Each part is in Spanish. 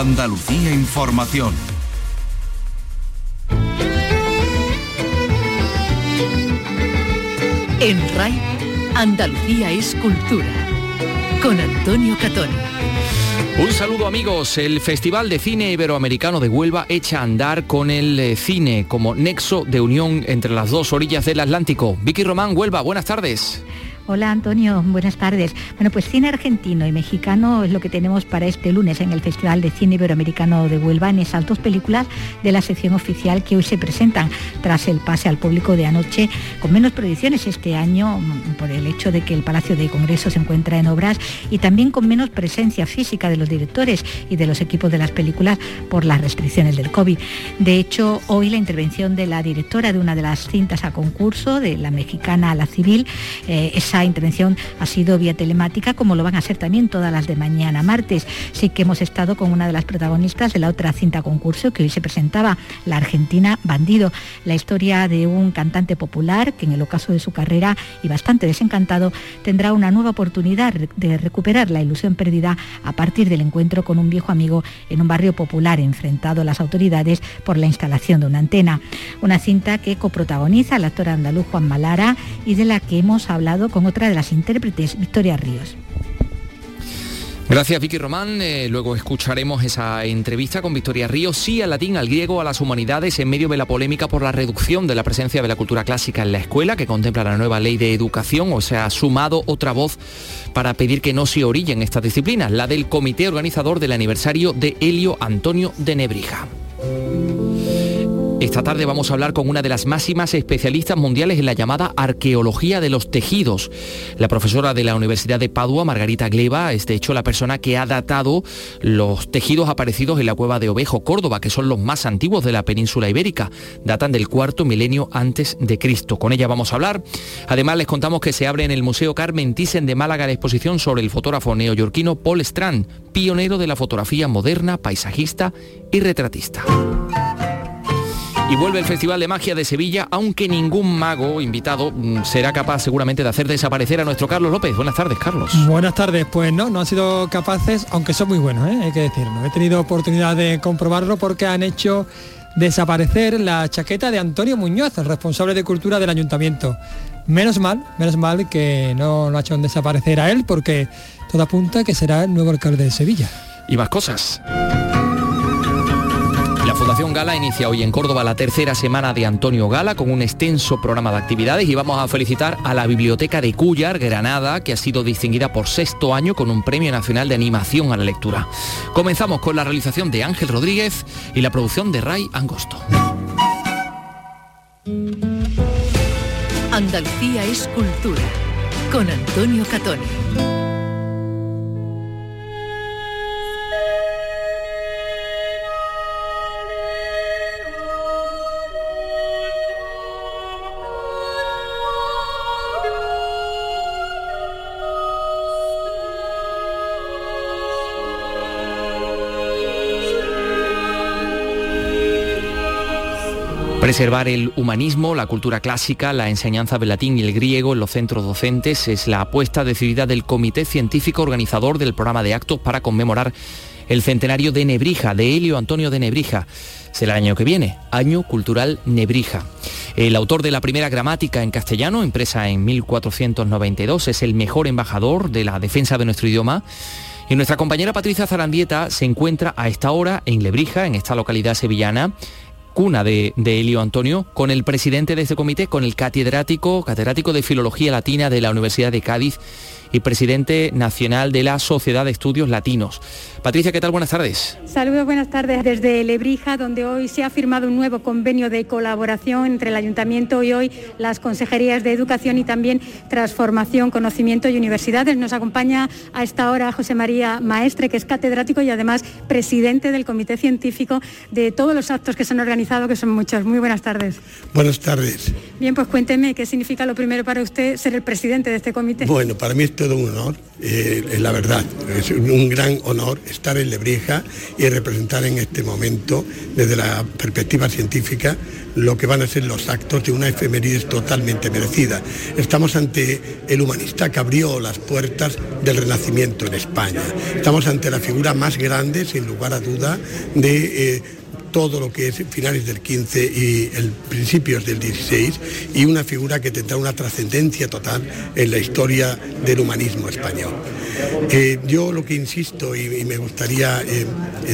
Andalucía Información. En RAI, Andalucía es cultura. Con Antonio Catón. Un saludo amigos, el Festival de Cine Iberoamericano de Huelva echa a andar con el eh, cine como nexo de unión entre las dos orillas del Atlántico. Vicky Román, Huelva, buenas tardes. Hola Antonio, buenas tardes. Bueno, pues cine argentino y mexicano es lo que tenemos para este lunes en el Festival de Cine Iberoamericano de Huelva en esas dos películas de la sección oficial que hoy se presentan tras el pase al público de anoche con menos proyecciones este año mm, por el hecho de que el Palacio de Congreso se encuentra en obras y también con menos presencia física de los directores y de los equipos de las películas por las restricciones del COVID. De hecho, hoy la intervención de la directora de una de las cintas a concurso, de la mexicana a la civil, eh, intervención ha sido vía telemática, como lo van a ser también todas las de mañana martes. Sí que hemos estado con una de las protagonistas de la otra cinta concurso que hoy se presentaba, la Argentina Bandido, la historia de un cantante popular que en el ocaso de su carrera y bastante desencantado tendrá una nueva oportunidad de recuperar la ilusión perdida a partir del encuentro con un viejo amigo en un barrio popular enfrentado a las autoridades por la instalación de una antena. Una cinta que coprotagoniza el actor andaluz Juan Malara y de la que hemos hablado con otra de las intérpretes, Victoria Ríos. Gracias Vicky Román. Eh, luego escucharemos esa entrevista con Victoria Ríos, sí al latín, al griego, a las humanidades, en medio de la polémica por la reducción de la presencia de la cultura clásica en la escuela, que contempla la nueva ley de educación, o sea, ha sumado otra voz para pedir que no se orillen estas disciplinas, la del comité organizador del aniversario de Helio Antonio de Nebrija. Esta tarde vamos a hablar con una de las máximas especialistas mundiales en la llamada arqueología de los tejidos. La profesora de la Universidad de Padua, Margarita Gleba, es de hecho la persona que ha datado los tejidos aparecidos en la cueva de Ovejo, Córdoba, que son los más antiguos de la península ibérica. Datan del cuarto milenio antes de Cristo. Con ella vamos a hablar. Además les contamos que se abre en el Museo Carmen Thyssen de Málaga la exposición sobre el fotógrafo neoyorquino Paul Strand, pionero de la fotografía moderna, paisajista y retratista. Y vuelve el Festival de Magia de Sevilla, aunque ningún mago invitado mm, será capaz seguramente de hacer desaparecer a nuestro Carlos López. Buenas tardes, Carlos. Buenas tardes. Pues no, no han sido capaces, aunque son muy buenos, ¿eh? hay que decirlo. He tenido oportunidad de comprobarlo porque han hecho desaparecer la chaqueta de Antonio Muñoz, el responsable de cultura del ayuntamiento. Menos mal, menos mal que no lo ha hecho desaparecer a él porque todo apunta que será el nuevo alcalde de Sevilla. Y más cosas. Fundación Gala inicia hoy en Córdoba la tercera semana de Antonio Gala con un extenso programa de actividades y vamos a felicitar a la Biblioteca de Cuyar, Granada, que ha sido distinguida por sexto año con un Premio Nacional de Animación a la Lectura. Comenzamos con la realización de Ángel Rodríguez y la producción de Ray Angosto. Andalucía es cultura con Antonio Catoni. Preservar el humanismo, la cultura clásica, la enseñanza del latín y el griego en los centros docentes es la apuesta decidida del Comité Científico Organizador del programa de actos para conmemorar el centenario de Nebrija, de Helio Antonio de Nebrija. Será el año que viene, Año Cultural Nebrija. El autor de la primera gramática en castellano, impresa en 1492, es el mejor embajador de la defensa de nuestro idioma. Y nuestra compañera Patricia Zarandieta se encuentra a esta hora en Lebrija, en esta localidad sevillana, cuna de, Elio Antonio, con el presidente de este comité, con el catedrático, catedrático de Filología Latina de la Universidad de Cádiz y presidente nacional de la Sociedad de Estudios Latinos. Patricia, ¿qué tal? Buenas tardes. Saludos, buenas tardes desde Lebrija, donde hoy se ha firmado un nuevo convenio de colaboración entre el Ayuntamiento y hoy las Consejerías de Educación y también Transformación, Conocimiento y Universidades. Nos acompaña a esta hora José María Maestre, que es catedrático y además presidente del Comité Científico de todos los actos que se han organizado, que son muchos. Muy buenas tardes. Buenas tardes. Bien, pues cuénteme qué significa lo primero para usted ser el presidente de este comité. Bueno, para mí es todo un honor, eh, la verdad, es un gran honor estar en Lebrija y representar en este momento, desde la perspectiva científica, lo que van a ser los actos de una efemérides totalmente merecida. Estamos ante el humanista que abrió las puertas del Renacimiento en España. Estamos ante la figura más grande, sin lugar a duda, de... Eh, todo lo que es finales del 15 y el principios del 16 y una figura que tendrá una trascendencia total en la historia del humanismo español. Eh, yo lo que insisto y, me gustaría eh,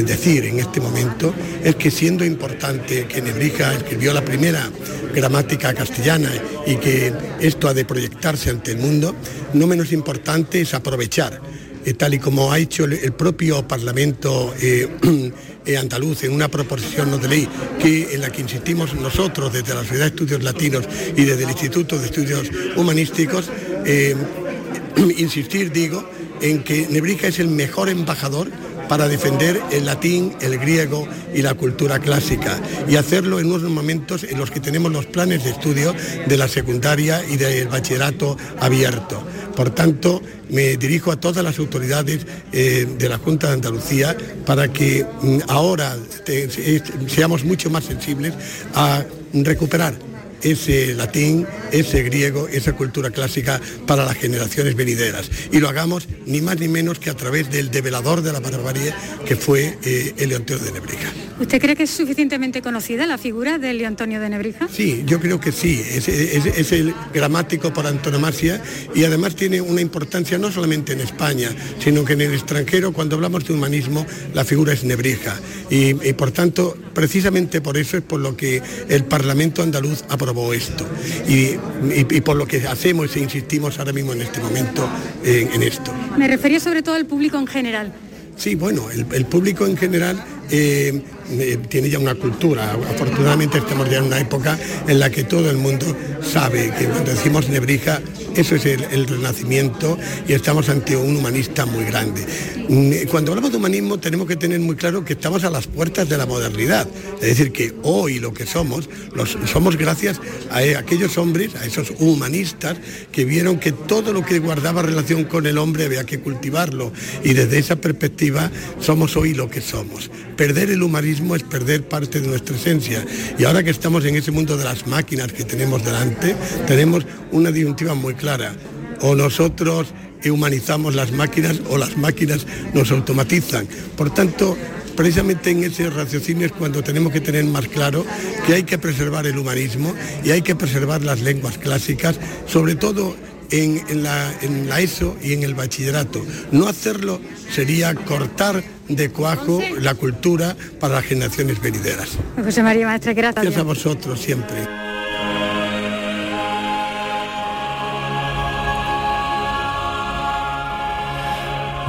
decir en este momento es que siendo importante que Nebrija escribió la primera gramática castellana y que esto ha de proyectarse ante el mundo, no menos importante es aprovechar, eh, tal y como ha hecho el, propio Parlamento andaluz en una proposición de ley que, en la que insistimos nosotros desde la Sociedad de Estudios Latinos y desde el Instituto de Estudios Humanísticos, eh, insistir, digo, en que Nebrija es el mejor embajador para defender el latín, el griego y la cultura clásica y hacerlo en unos momentos en los que tenemos los planes de estudio de la secundaria y del bachillerato abierto. Por tanto, me dirijo a todas las autoridades eh, de la Junta de Andalucía para que mm, ahora seamos mucho más sensibles a recuperar ese latín, ese griego, esa cultura clásica para las generaciones venideras. Y lo hagamos ni más ni menos que a través del develador de la barbarie que fue eh, el de Nebrija. ¿Usted cree que es suficientemente conocida la figura de Elio Antonio de Nebrija? Sí, yo creo que sí. Es, el gramático por antonomasia y además tiene una importancia no solamente en España, sino que en el extranjero, cuando hablamos de humanismo, la figura es Nebrija. Y, y por tanto, precisamente por eso es por lo que el Parlamento andaluz aprobó esto. Y, por lo que hacemos e insistimos ahora mismo en este momento en, esto. Me refería sobre todo al público en general. Sí, bueno, el, público en general eh, eh, tiene ya una cultura. Afortunadamente estamos ya en una época en la que todo el mundo sabe que cuando decimos Nebrija, eso es el, renacimiento y estamos ante un humanista muy grande. Mm, cuando hablamos de humanismo tenemos que tener muy claro que estamos a las puertas de la modernidad. Es decir, que hoy lo que somos, los, somos gracias a aquellos hombres, a esos humanistas que vieron que todo lo que guardaba relación con el hombre había que cultivarlo. Y desde esa perspectiva somos hoy lo que somos. Perder el humanismo es perder parte de nuestra esencia. Y ahora que estamos en ese mundo de las máquinas que tenemos delante, tenemos una disyuntiva muy clara. O nosotros humanizamos las máquinas o las máquinas nos automatizan. Por tanto, precisamente en ese raciocinio es cuando tenemos que tener más claro que hay que preservar el humanismo y hay que preservar las lenguas clásicas, sobre todo en, la, en, la, ESO y en el bachillerato. No hacerlo sería cortar de cuajo la cultura para las generaciones venideras. José María Maestre, gracias. Gracias a vosotros siempre.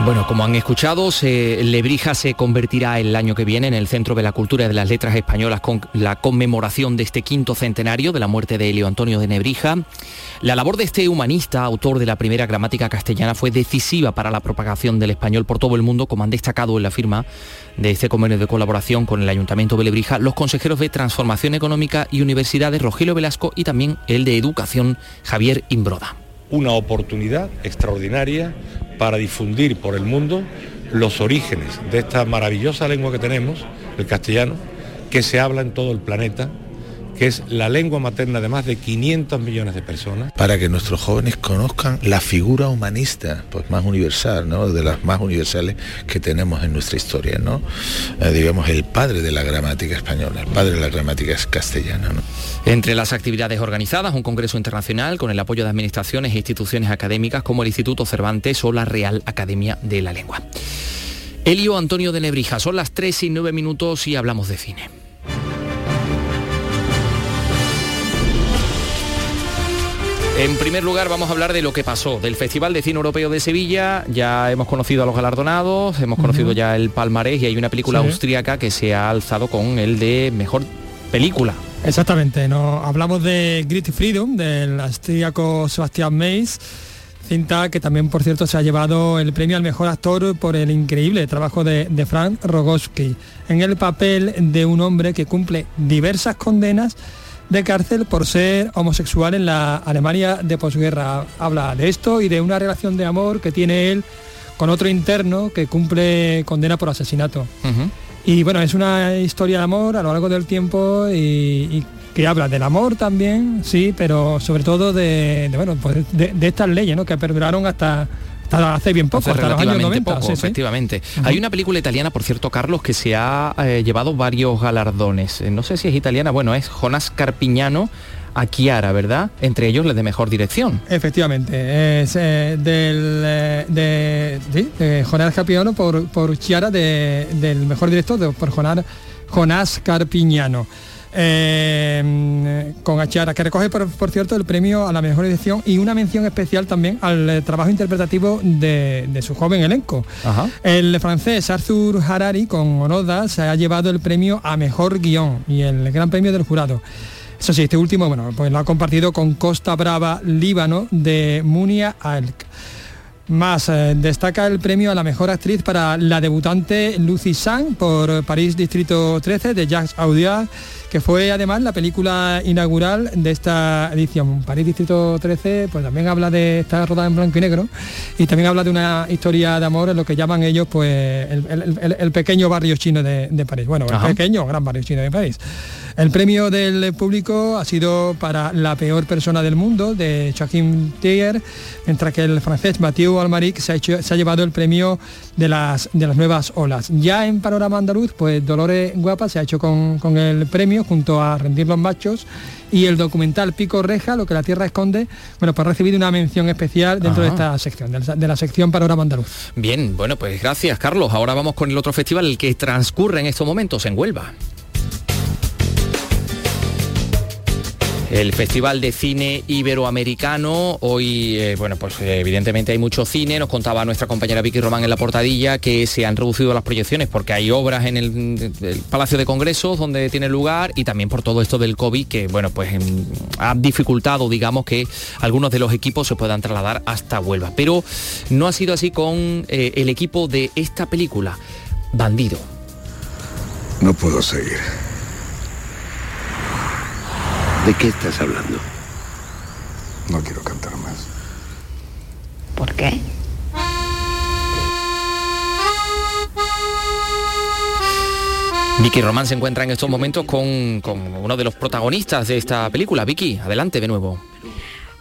Bueno, como han escuchado, Lebrija se convertirá el año que viene en el centro de la cultura y de las letras españolas con la conmemoración de este quinto centenario de la muerte de Elio Antonio de Nebrija. La labor de este humanista, autor de la primera gramática castellana, fue decisiva para la propagación del español por todo el mundo, como han destacado en la firma de este convenio de colaboración con el Ayuntamiento de Lebrija los consejeros de Transformación Económica y Universidades Rogelio Velasco y también el de Educación Javier Imbroda. Una oportunidad extraordinaria para difundir por el mundo los orígenes de esta maravillosa lengua que tenemos, el castellano, que se habla en todo el planeta que es la lengua materna de más de 500 millones de personas. Para que nuestros jóvenes conozcan la figura humanista, pues más universal, ¿no? De las más universales que tenemos en nuestra historia, ¿no? Eh, digamos, el padre de la gramática española, el padre de la gramática castellana, ¿no? Entre las actividades organizadas, un congreso internacional con el apoyo de administraciones e instituciones académicas como el Instituto Cervantes o la Real Academia de la Lengua. Elio Antonio de Nebrija, son las 3 y 9 minutos y hablamos de cine. En primer lugar vamos a hablar de lo que pasó, del Festival de Cine Europeo de Sevilla, ya hemos conocido a los galardonados, hemos conocido ya el palmarés y hay una película austríaca que se ha alzado con el de mejor película. Exactamente, no, hablamos de Grit Freedom, del austríaco Sebastián Meis, cinta que también por cierto se ha llevado el premio al mejor actor por el increíble trabajo de, de Frank Rogowski, en el papel de un hombre que cumple diversas condenas de cárcel por ser homosexual en la Alemania de posguerra. Habla de esto y de una relación de amor que tiene él con otro interno que cumple condena por asesinato. Y bueno, es una historia de amor a lo largo del tiempo y, que habla del amor también, sí, pero sobre todo de, bueno, pues de, estas leyes ¿no? que perduraron hasta hace bien poco, hasta los años 90. efectivamente. Hay una película italiana, por cierto, Carlos, que se ha eh, llevado varios galardones. Eh, no sé si es italiana, bueno, es Jonas Carpiñano a Chiara, ¿verdad? Entre ellos la de mejor dirección. Efectivamente, es eh, del, de, sí, de Jonás Carpiñano por, por Chiara del mejor director, por Jonás, Jonás Carpiñano. Eh, con Achiara, que recoge por, cierto el premio a la mejor edición y una mención especial también al eh, trabajo interpretativo de, su joven elenco. El francés Arthur Harari con Onoda se ha llevado el premio a mejor guion y el gran premio del jurado. Eso sí, este último, bueno, pues lo ha compartido con Costa Brava, Líbano, de Munia Alk. Más eh, destaca el premio a la mejor actriz para la debutante Lucy Sang por París Distrito 13 de Jacques Audiard, que fue además la película inaugural de esta edición. París Distrito 13 pues también habla de estar rodada en blanco y negro y también habla de una historia de amor en lo que llaman ellos pues el, pequeño barrio chino de, París. Bueno, el pequeño gran barrio chino de París. El premio del público ha sido para la peor persona del mundo de Joaquim Thier, mientras que el francés Mathieu Almaric se ha, llevado el premio de las, de las nuevas olas. Ya en Panorama Andaluz, pues Dolores Guapa se ha hecho con, el premio junto a Rendir los Machos y el documental Pico Reja, lo que la tierra esconde, bueno, pues ha recibido una mención especial dentro de esta sección, de la, de la, sección Panorama Andaluz. Bien, bueno, pues gracias Carlos. Ahora vamos con el otro festival, el que transcurre en estos momentos en Huelva. El Festival de Cine Iberoamericano, hoy, eh, bueno, pues evidentemente hay mucho cine, nos contaba nuestra compañera Vicky Román en la portadilla que se han reducido las proyecciones porque hay obras en el, Palacio de Congresos donde tiene lugar y también por todo esto del COVID que, bueno, pues em, ha dificultado, digamos, que algunos de los equipos se puedan trasladar hasta Huelva. Pero no ha sido así con eh, el equipo de esta película, Bandido. No puedo seguir. ¿De qué estás hablando? No quiero cantar más. ¿Por qué? Vicky Román se encuentra en estos momentos con, con, uno de los protagonistas de esta película. Vicky, adelante de nuevo.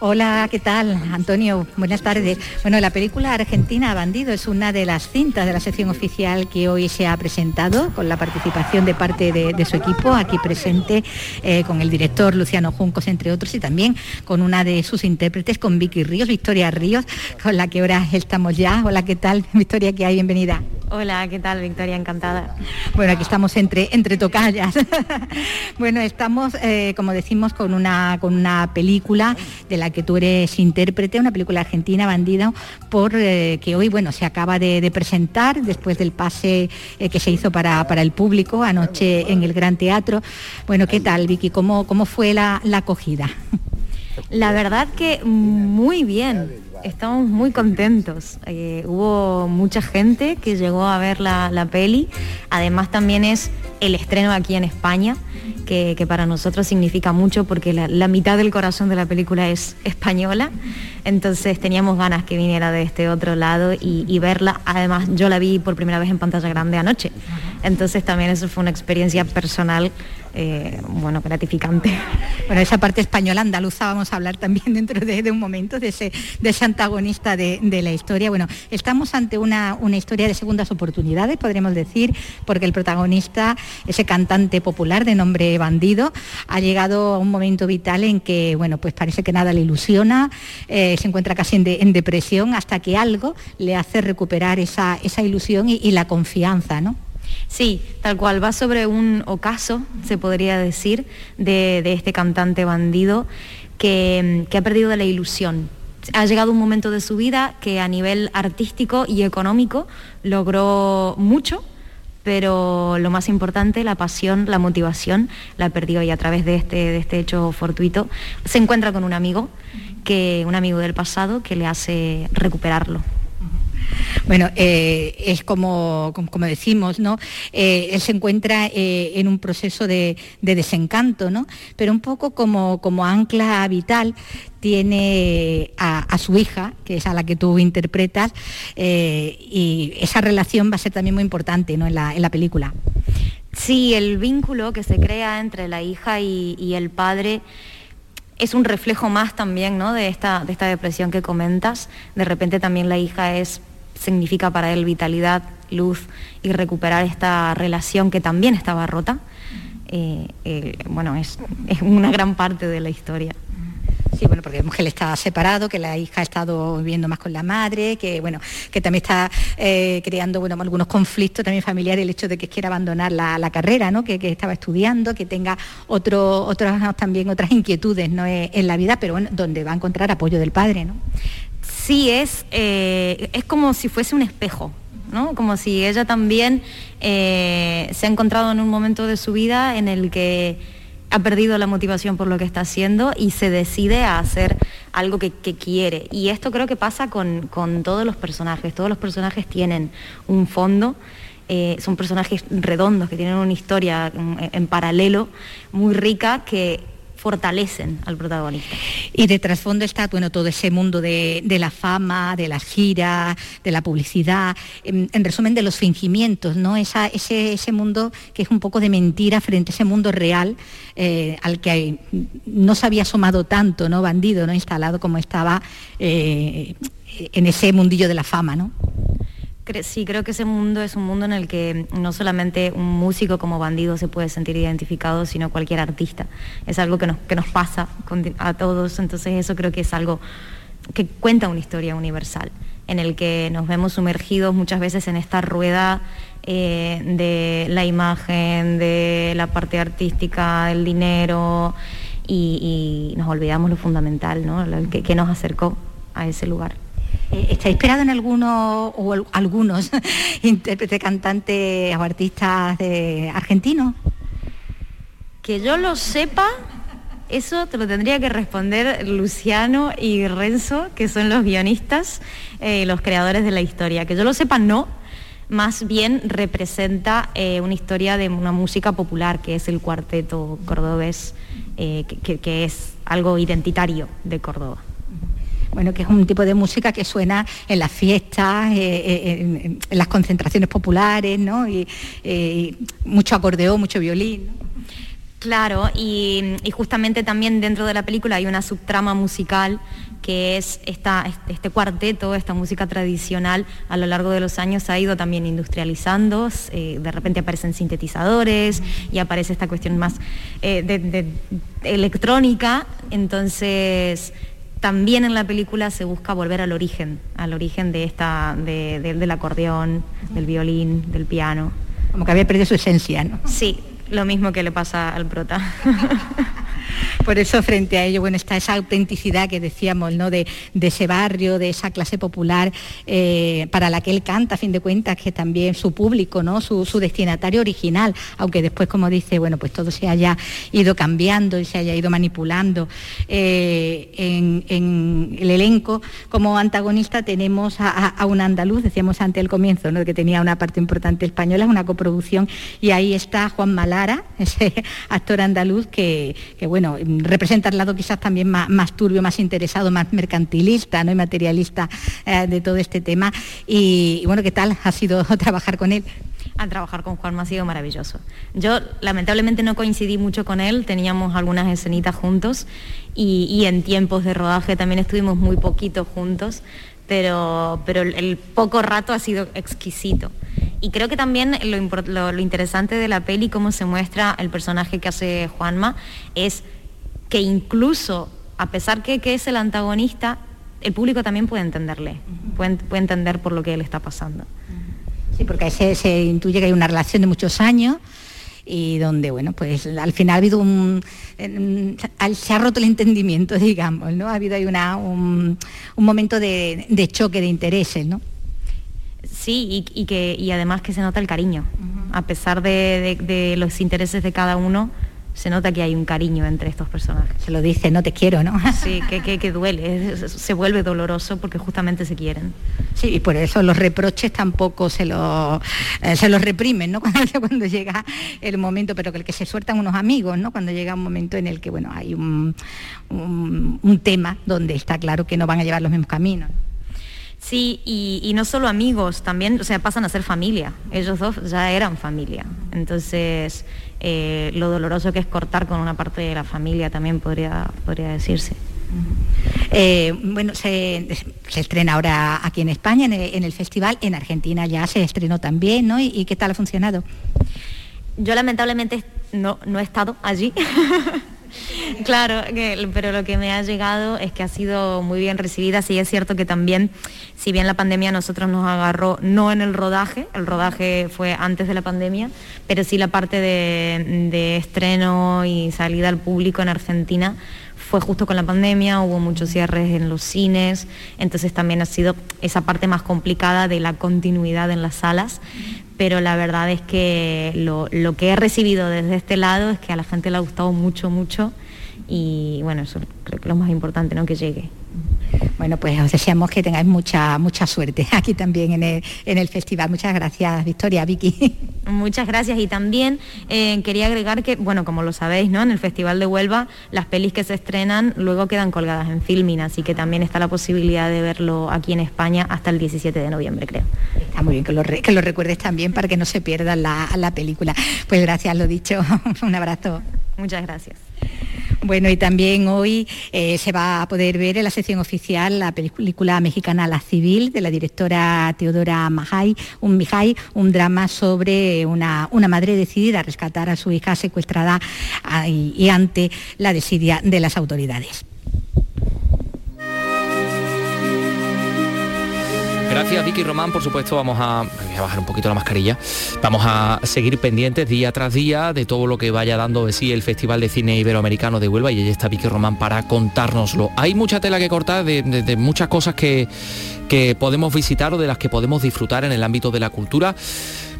Hola, ¿qué tal? Antonio, buenas tardes. Bueno, la película Argentina Bandido es una de las cintas de la sección oficial que hoy se ha presentado con la participación de parte de, su equipo aquí presente, eh, con el director Luciano Juncos, entre otros, y también con una de sus intérpretes, con Vicky Ríos, Victoria Ríos, con la que ahora estamos ya. Hola, ¿qué tal? Victoria, ¿qué hay? Bienvenida. Hola, ¿qué tal Victoria? Encantada. Bueno, aquí estamos entre, entre tocallas. bueno, estamos, eh, como decimos, con una, con una película de la que tú eres intérprete, una película argentina, Bandido, por, eh, que hoy bueno, se acaba de, presentar después del pase eh, que se hizo para, para, el público anoche en el Gran Teatro. Bueno, ¿qué tal, Vicky? ¿Cómo, cómo fue la, la acogida? La verdad que muy bien estamos muy contentos. Eh, hubo mucha gente que llegó a ver la, peli. Además también es el estreno aquí en España, que, para nosotros significa mucho porque la, mitad del corazón de la película es española. Entonces teníamos ganas que viniera de este otro lado y, y verla. Además yo la vi por primera vez en pantalla grande anoche. Entonces también eso fue una experiencia personal eh, bueno, gratificante. Bueno, esa parte española andaluza vamos a hablar también dentro de, un momento de ese, de antagonista de, la historia. Bueno, estamos ante una, una historia de segundas oportunidades, podríamos decir, porque el protagonista, ese cantante popular de nombre Bandido, ha llegado a un momento vital en que, bueno, pues parece que nada le ilusiona, eh, se encuentra casi en, depresión hasta que algo le hace recuperar esa, esa ilusión y, y la confianza, ¿no? Sí, tal cual, va sobre un ocaso, se podría decir, de, este cantante bandido que, ha perdido la ilusión. Ha llegado un momento de su vida que a nivel artístico y económico logró mucho, pero lo más importante, la pasión, la motivación, la perdió y a través de este, de este hecho fortuito se encuentra con un amigo, que, un amigo del pasado que le hace recuperarlo. Bueno, eh, es como, como, decimos, ¿no? Eh, él se encuentra eh, en un proceso de, desencanto, ¿no? Pero un poco como, como ancla vital tiene a, su hija, que es a la que tú interpretas, y esa relación va a ser también muy importante ¿no? en, la, película. Sí, el vínculo que se crea entre la hija y, el padre es un reflejo más también ¿no? de, esta, de esta depresión que comentas. De repente también la hija es significa para él vitalidad, luz y recuperar esta relación que también estaba rota, eh, eh, bueno, es, una gran parte de la historia. Sí, bueno, porque él está separado, que la hija ha estado viviendo más con la madre, que bueno, que también está eh, creando bueno, algunos conflictos también familiares, el hecho de que quiera abandonar la, carrera, ¿no? Que, estaba estudiando, que tenga otro, otras también otras inquietudes ¿no? en la vida, pero bueno, donde va a encontrar apoyo del padre, ¿no? Sí es, eh, es como si fuese un espejo, ¿no? Como si ella también eh, se ha encontrado en un momento de su vida en el que ha perdido la motivación por lo que está haciendo y se decide a hacer algo que, quiere. Y esto creo que pasa con, todos los personajes. Todos los personajes tienen un fondo. Eh, son personajes redondos que tienen una historia en paralelo muy rica que fortalecen al protagonista. Y de trasfondo está bueno, todo ese mundo de, la fama, de las giras, de la publicidad, en, resumen de los fingimientos, ¿no? ese, ese, mundo que es un poco de mentira frente a ese mundo real eh, al que no se había asomado tanto, ¿no? Bandido, ¿no? Instalado como estaba eh, en ese mundillo de la fama, ¿no? Sí, creo que ese mundo es un mundo en el que no solamente un músico como bandido se puede sentir identificado, sino cualquier artista. Es algo que nos, que nos pasa a todos, entonces eso creo que es algo que cuenta una historia universal, en el que nos vemos sumergidos muchas veces en esta rueda eh, de la imagen, de la parte artística, del dinero, y, nos olvidamos lo fundamental, ¿no? que nos acercó a ese lugar. Eh, ¿Está inspirado en alguno o algunos intérpretes, cantantes o artistas de argentinos? Que yo lo sepa, eso te lo tendría que responder Luciano y Renzo, que son los guionistas eh, los creadores de la historia. Que yo lo sepa, no. Más bien representa eh, una historia de una música popular, que es el cuarteto cordobés, que es algo identitario de Córdoba bueno, que es un tipo de música que suena en las fiestas, eh, eh, en, las concentraciones populares, ¿no? Y, eh, mucho acordeón, mucho violín. Claro, y, justamente también dentro de la película hay una subtrama musical que es esta, este cuarteto, esta música tradicional, a lo largo de los años ha ido también industrializando, de repente aparecen sintetizadores y aparece esta cuestión más de electrónica, entonces también en la película se busca volver al origen, al origen de esta, del acordeón, del violín, del piano. Como que había perdido su esencia, ¿no? Sí, lo mismo que le pasa al prota. Por eso frente a ello, bueno, está esa autenticidad que decíamos, ¿no? De, ese barrio, de esa clase popular eh, para la que él canta, a fin de cuentas, que también su público, ¿no? Su, destinatario original, aunque después, como dice, bueno, pues todo se haya ido cambiando y se haya ido manipulando. Eh, en, el elenco, como antagonista tenemos a, un andaluz, decíamos antes el comienzo, ¿no? que tenía una parte importante española, una coproducción, y ahí está Juan Malara, ese actor andaluz que, que bueno, representa el lado quizás también más, turbio, más interesado, más mercantilista ¿no? y materialista eh, de todo este tema. Y, bueno, ¿qué tal ha sido trabajar con él? A trabajar con Juan ha sido maravilloso. Yo lamentablemente no coincidí mucho con él, teníamos algunas escenitas juntos y, en tiempos de rodaje también estuvimos muy poquito juntos, pero, pero el poco rato ha sido exquisito. Y creo que también lo, interesante de la peli, cómo se muestra el personaje que hace Juanma, es que incluso, a pesar que, que es el antagonista, el público también puede entenderle, puede, entender por lo que él está pasando. Sí, porque se, se intuye que hay una relación de muchos años y donde, bueno, pues al final ha habido un... se ha roto el entendimiento, digamos, ¿no? Ha habido ahí una, un, momento de, choque de intereses, ¿no? Sí, y, que, y además que se nota el cariño. A pesar de, los intereses de cada uno, se nota que hay un cariño entre estos personajes. Se lo dice, no te quiero, ¿no? Sí, que, que, duele, se vuelve doloroso porque justamente se quieren. Sí, y por eso los reproches tampoco se, lo, eh, se los reprimen, ¿no? Cuando, llega el momento, pero que el que se sueltan unos amigos, ¿no? Cuando llega un momento en el que, bueno, hay un, un tema donde está claro que no van a llevar los mismos caminos. Sí, y, no solo amigos, también, o sea, pasan a ser familia. Ellos dos ya eran familia. Entonces, eh, lo doloroso que es cortar con una parte de la familia también podría, podría decirse. Eh, bueno, se, estrena ahora aquí en España, en el, festival, en Argentina ya se estrenó también, ¿no? ¿Y, qué tal ha funcionado? Yo lamentablemente no, no he estado allí. Claro, pero lo que me ha llegado es que ha sido muy bien recibida. Sí es cierto que también, si bien la pandemia nosotros nos agarró, no en el rodaje, el rodaje fue antes de la pandemia, pero sí la parte de, estreno y salida al público en Argentina fue justo con la pandemia, hubo muchos cierres en los cines, entonces también ha sido esa parte más complicada de la continuidad en las salas, pero la verdad es que lo, que he recibido desde este lado es que a la gente le ha gustado mucho, mucho y bueno, eso creo que es lo más importante, ¿no? Que llegue. Bueno, pues os deseamos que tengáis mucha, mucha suerte aquí también en el, festival. Muchas gracias, Victoria, Vicky. Muchas gracias y también eh, quería agregar que, bueno, como lo sabéis, ¿no? En el Festival de Huelva las pelis que se estrenan luego quedan colgadas en Filmin, así que también está la posibilidad de verlo aquí en España hasta el 17 de noviembre, creo. Está muy bien que lo, que lo recuerdes también para que no se pierda la, la película. Pues gracias, lo dicho. Un abrazo. Muchas gracias. Bueno, y también hoy eh, se va a poder ver en la sección oficial la película mexicana La Civil de la directora Teodora Majay, un Mijay, un drama sobre una, una madre decidida a rescatar a su hija secuestrada ah, y ante la desidia de las autoridades. Gracias Vicky Román, por supuesto vamos a, voy a bajar un poquito la mascarilla, vamos a seguir pendientes día tras día de todo lo que vaya dando de sí el Festival de Cine Iberoamericano de Huelva y ahí está Vicky Román para contárnoslo. Hay mucha tela que cortar de, muchas cosas que, que podemos visitar o de las que podemos disfrutar en el ámbito de la cultura.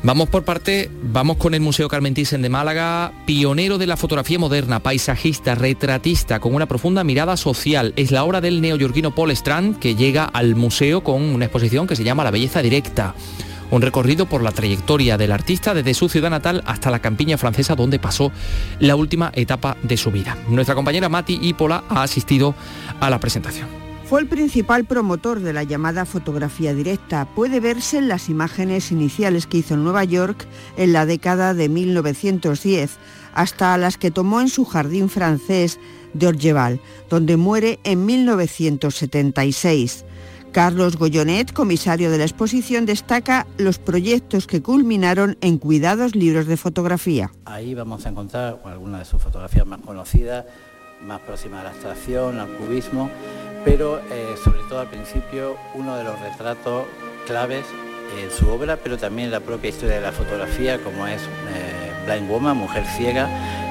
Vamos por parte, vamos con el Museo Carmen Thyssen de Málaga, pionero de la fotografía moderna, paisajista, retratista, con una profunda mirada social. Es la obra del neoyorquino Paul Strand que llega al museo con una exposición que se llama La belleza directa. Un recorrido por la trayectoria del artista desde su ciudad natal hasta la campiña francesa donde pasó la última etapa de su vida. Nuestra compañera Mati Ípola ha asistido a la presentación. Fue el principal promotor de la llamada fotografía directa. Puede verse en las imágenes iniciales que hizo en Nueva York en la década de 1910, hasta las que tomó en su jardín francés de Orgeval, donde muere en 1976. Carlos Goyonet, comisario de la exposición, destaca los proyectos que culminaron en cuidados libros de fotografía. Ahí vamos a encontrar algunas de sus fotografías más conocidas, más próximas a la abstracción, al cubismo, pero eh, sobre todo al principio uno de los retratos claves en su obra, pero también en la propia historia de la fotografía, como es eh, Blind Woman, Mujer Ciega,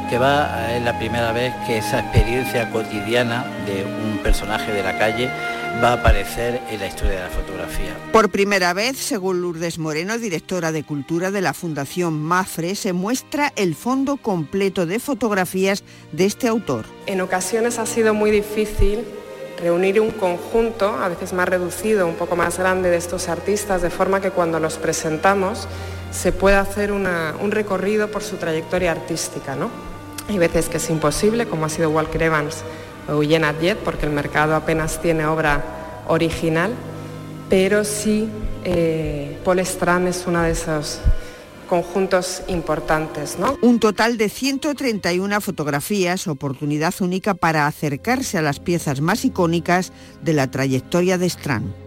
que va, es la primera vez que esa experiencia cotidiana de un personaje de la calle va a aparecer en la historia de la fotografía. Por primera vez, según Lourdes Moreno, directora de Cultura de la Fundación Mafre, se muestra el fondo completo de fotografías de este autor. En ocasiones ha sido muy difícil reunir un conjunto, a veces más reducido, un poco más grande de estos artistas, de forma que cuando los presentamos se pueda hacer un recorrido por su trayectoria artística. ¿no? Hay veces que es imposible, como ha sido Walker Evans Eugene Adjet, porque el mercado apenas tiene obra original, pero sí eh, Paul Strand es una de esos conjuntos importantes. ¿no? Un total de 131 fotografías, oportunidad única para acercarse a las piezas más icónicas de la trayectoria de Strand.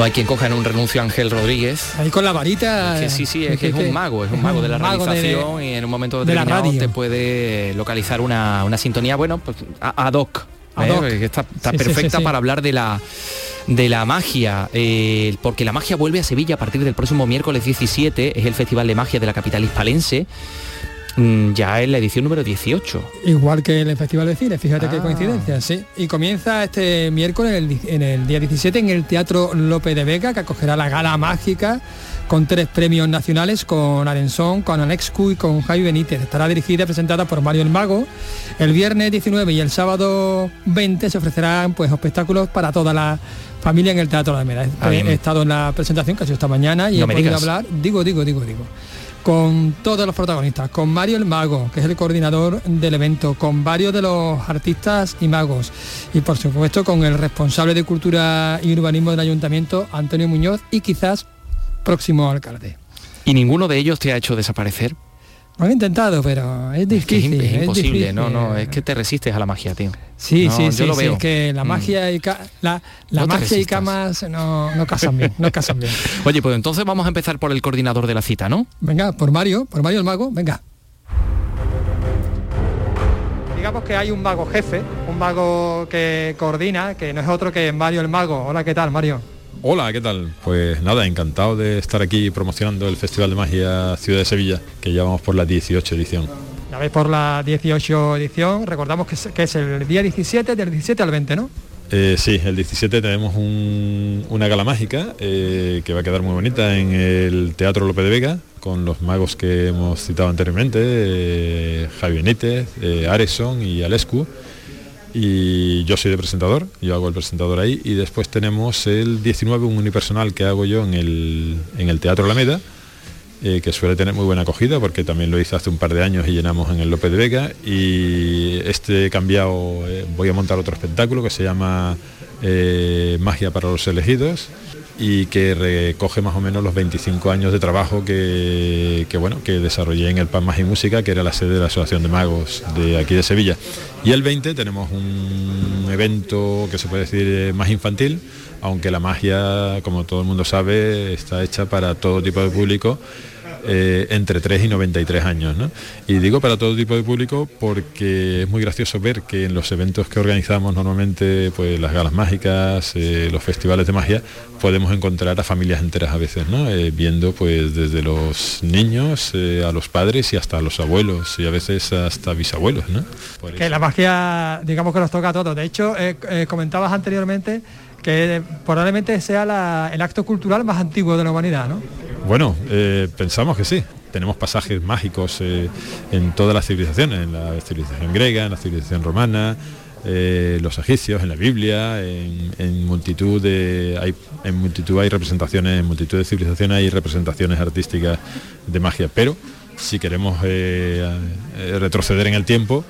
No hay quien coja en un renuncio a Ángel Rodríguez. Ahí con la varita. sí, sí, es, que es un mago, es un mago de la realización y en un momento determinado te puede localizar una, sintonía, bueno, pues ad hoc. ¿eh? Está, perfecta para hablar de la de la magia, eh, porque la magia vuelve a Sevilla a partir del próximo miércoles 17, es el Festival de Magia de la capital hispalense ya en la edición número 18. Igual que en el Festival de Cine, fíjate qué Ah. coincidencia, sí. Y comienza este miércoles, en el, di- en el día 17, en el Teatro López de Vega, que acogerá la gala mágica con tres premios nacionales, con Arenzón, con Alexcu y con Javi Benítez. Estará dirigida y presentada por Mario el Mago. El viernes 19 y el sábado 20 se ofrecerán pues espectáculos para toda la familia en el Teatro de Alameda. Ah, He, estado en la presentación que ha sido esta mañana y No he podido hablar, digo, digo, digo, digo con todos los protagonistas, con Mario el Mago, que es el coordinador del evento, con varios de los artistas y magos y por supuesto con el responsable de Cultura y Urbanismo del Ayuntamiento, Antonio Muñoz, y quizás próximo alcalde. ¿Y ninguno de ellos te ha hecho desaparecer? Lo han intentado, pero es Es que es, difícil. es imposible, difícil. no, no, es que te resistes a la magia, tío. Sí, No, sí, yo sí, lo sí, veo. es que la Mm. magia y ca- la, la No magia y camas no, no casan bien, no casan bien. Oye, pues entonces vamos a empezar por el coordinador de la cita, ¿no? Venga, por Mario, por Mario el Mago, venga. Digamos que hay un mago jefe, un mago que coordina, que no es otro que Mario el Mago. Hola, ¿qué tal, Mario? Hola, ¿qué tal? Pues nada, encantado de estar aquí promocionando el Festival de Magia Ciudad de Sevilla, que ya vamos por la 18 edición. Ya veis por la 18 edición, recordamos que es, que es el día 17, del 17 al 20, ¿no? Eh, sí, el 17 tenemos un- una gala mágica eh, que va a quedar muy bonita en el Teatro López de Vega, con los magos que hemos citado anteriormente, eh, Javi Benítez, eh, Areson y Alescu. Y yo soy de presentador, yo hago el presentador ahí. Y después tenemos el 19, un unipersonal que hago yo en el, en el Teatro Alameda, eh, que suele tener muy buena acogida porque también lo hice hace un par de años y llenamos en el López de Vega y este cambiado, eh, voy a montar otro espectáculo que se llama eh, Magia para los elegidos y que recoge más o menos los 25 años de trabajo que, bueno que desarrollé en el PAN Magia y Música que era la sede de la Asociación de Magos de aquí de Sevilla. Y el 20 tenemos un evento que se puede decir más infantil aunque la magia como todo el mundo sabe está hecha para todo tipo de público eh, entre 3 y 93 años. ¿no? Y digo para todo tipo de público porque es muy gracioso ver que en los eventos que organizamos normalmente, pues las galas mágicas, eh, los festivales de magia, podemos encontrar a familias enteras a veces, ¿no? Eh, viendo pues desde los niños a los padres y hasta a los abuelos y a veces hasta bisabuelos. ¿no? Que la magia, digamos que nos toca a todos. De hecho, comentabas anteriormente que probablemente sea el acto cultural más antiguo de la humanidad, ¿no? Bueno, eh, pensamos que sí. Tenemos pasajes mágicos eh, en todas las civilizaciones, en la civilización griega, en la civilización romana, eh, los egipcios, en la Biblia, en, multitud de hay, en multitud hay representaciones, en multitud de civilizaciones hay representaciones artísticas de magia. Pero si queremos retroceder en el tiempo,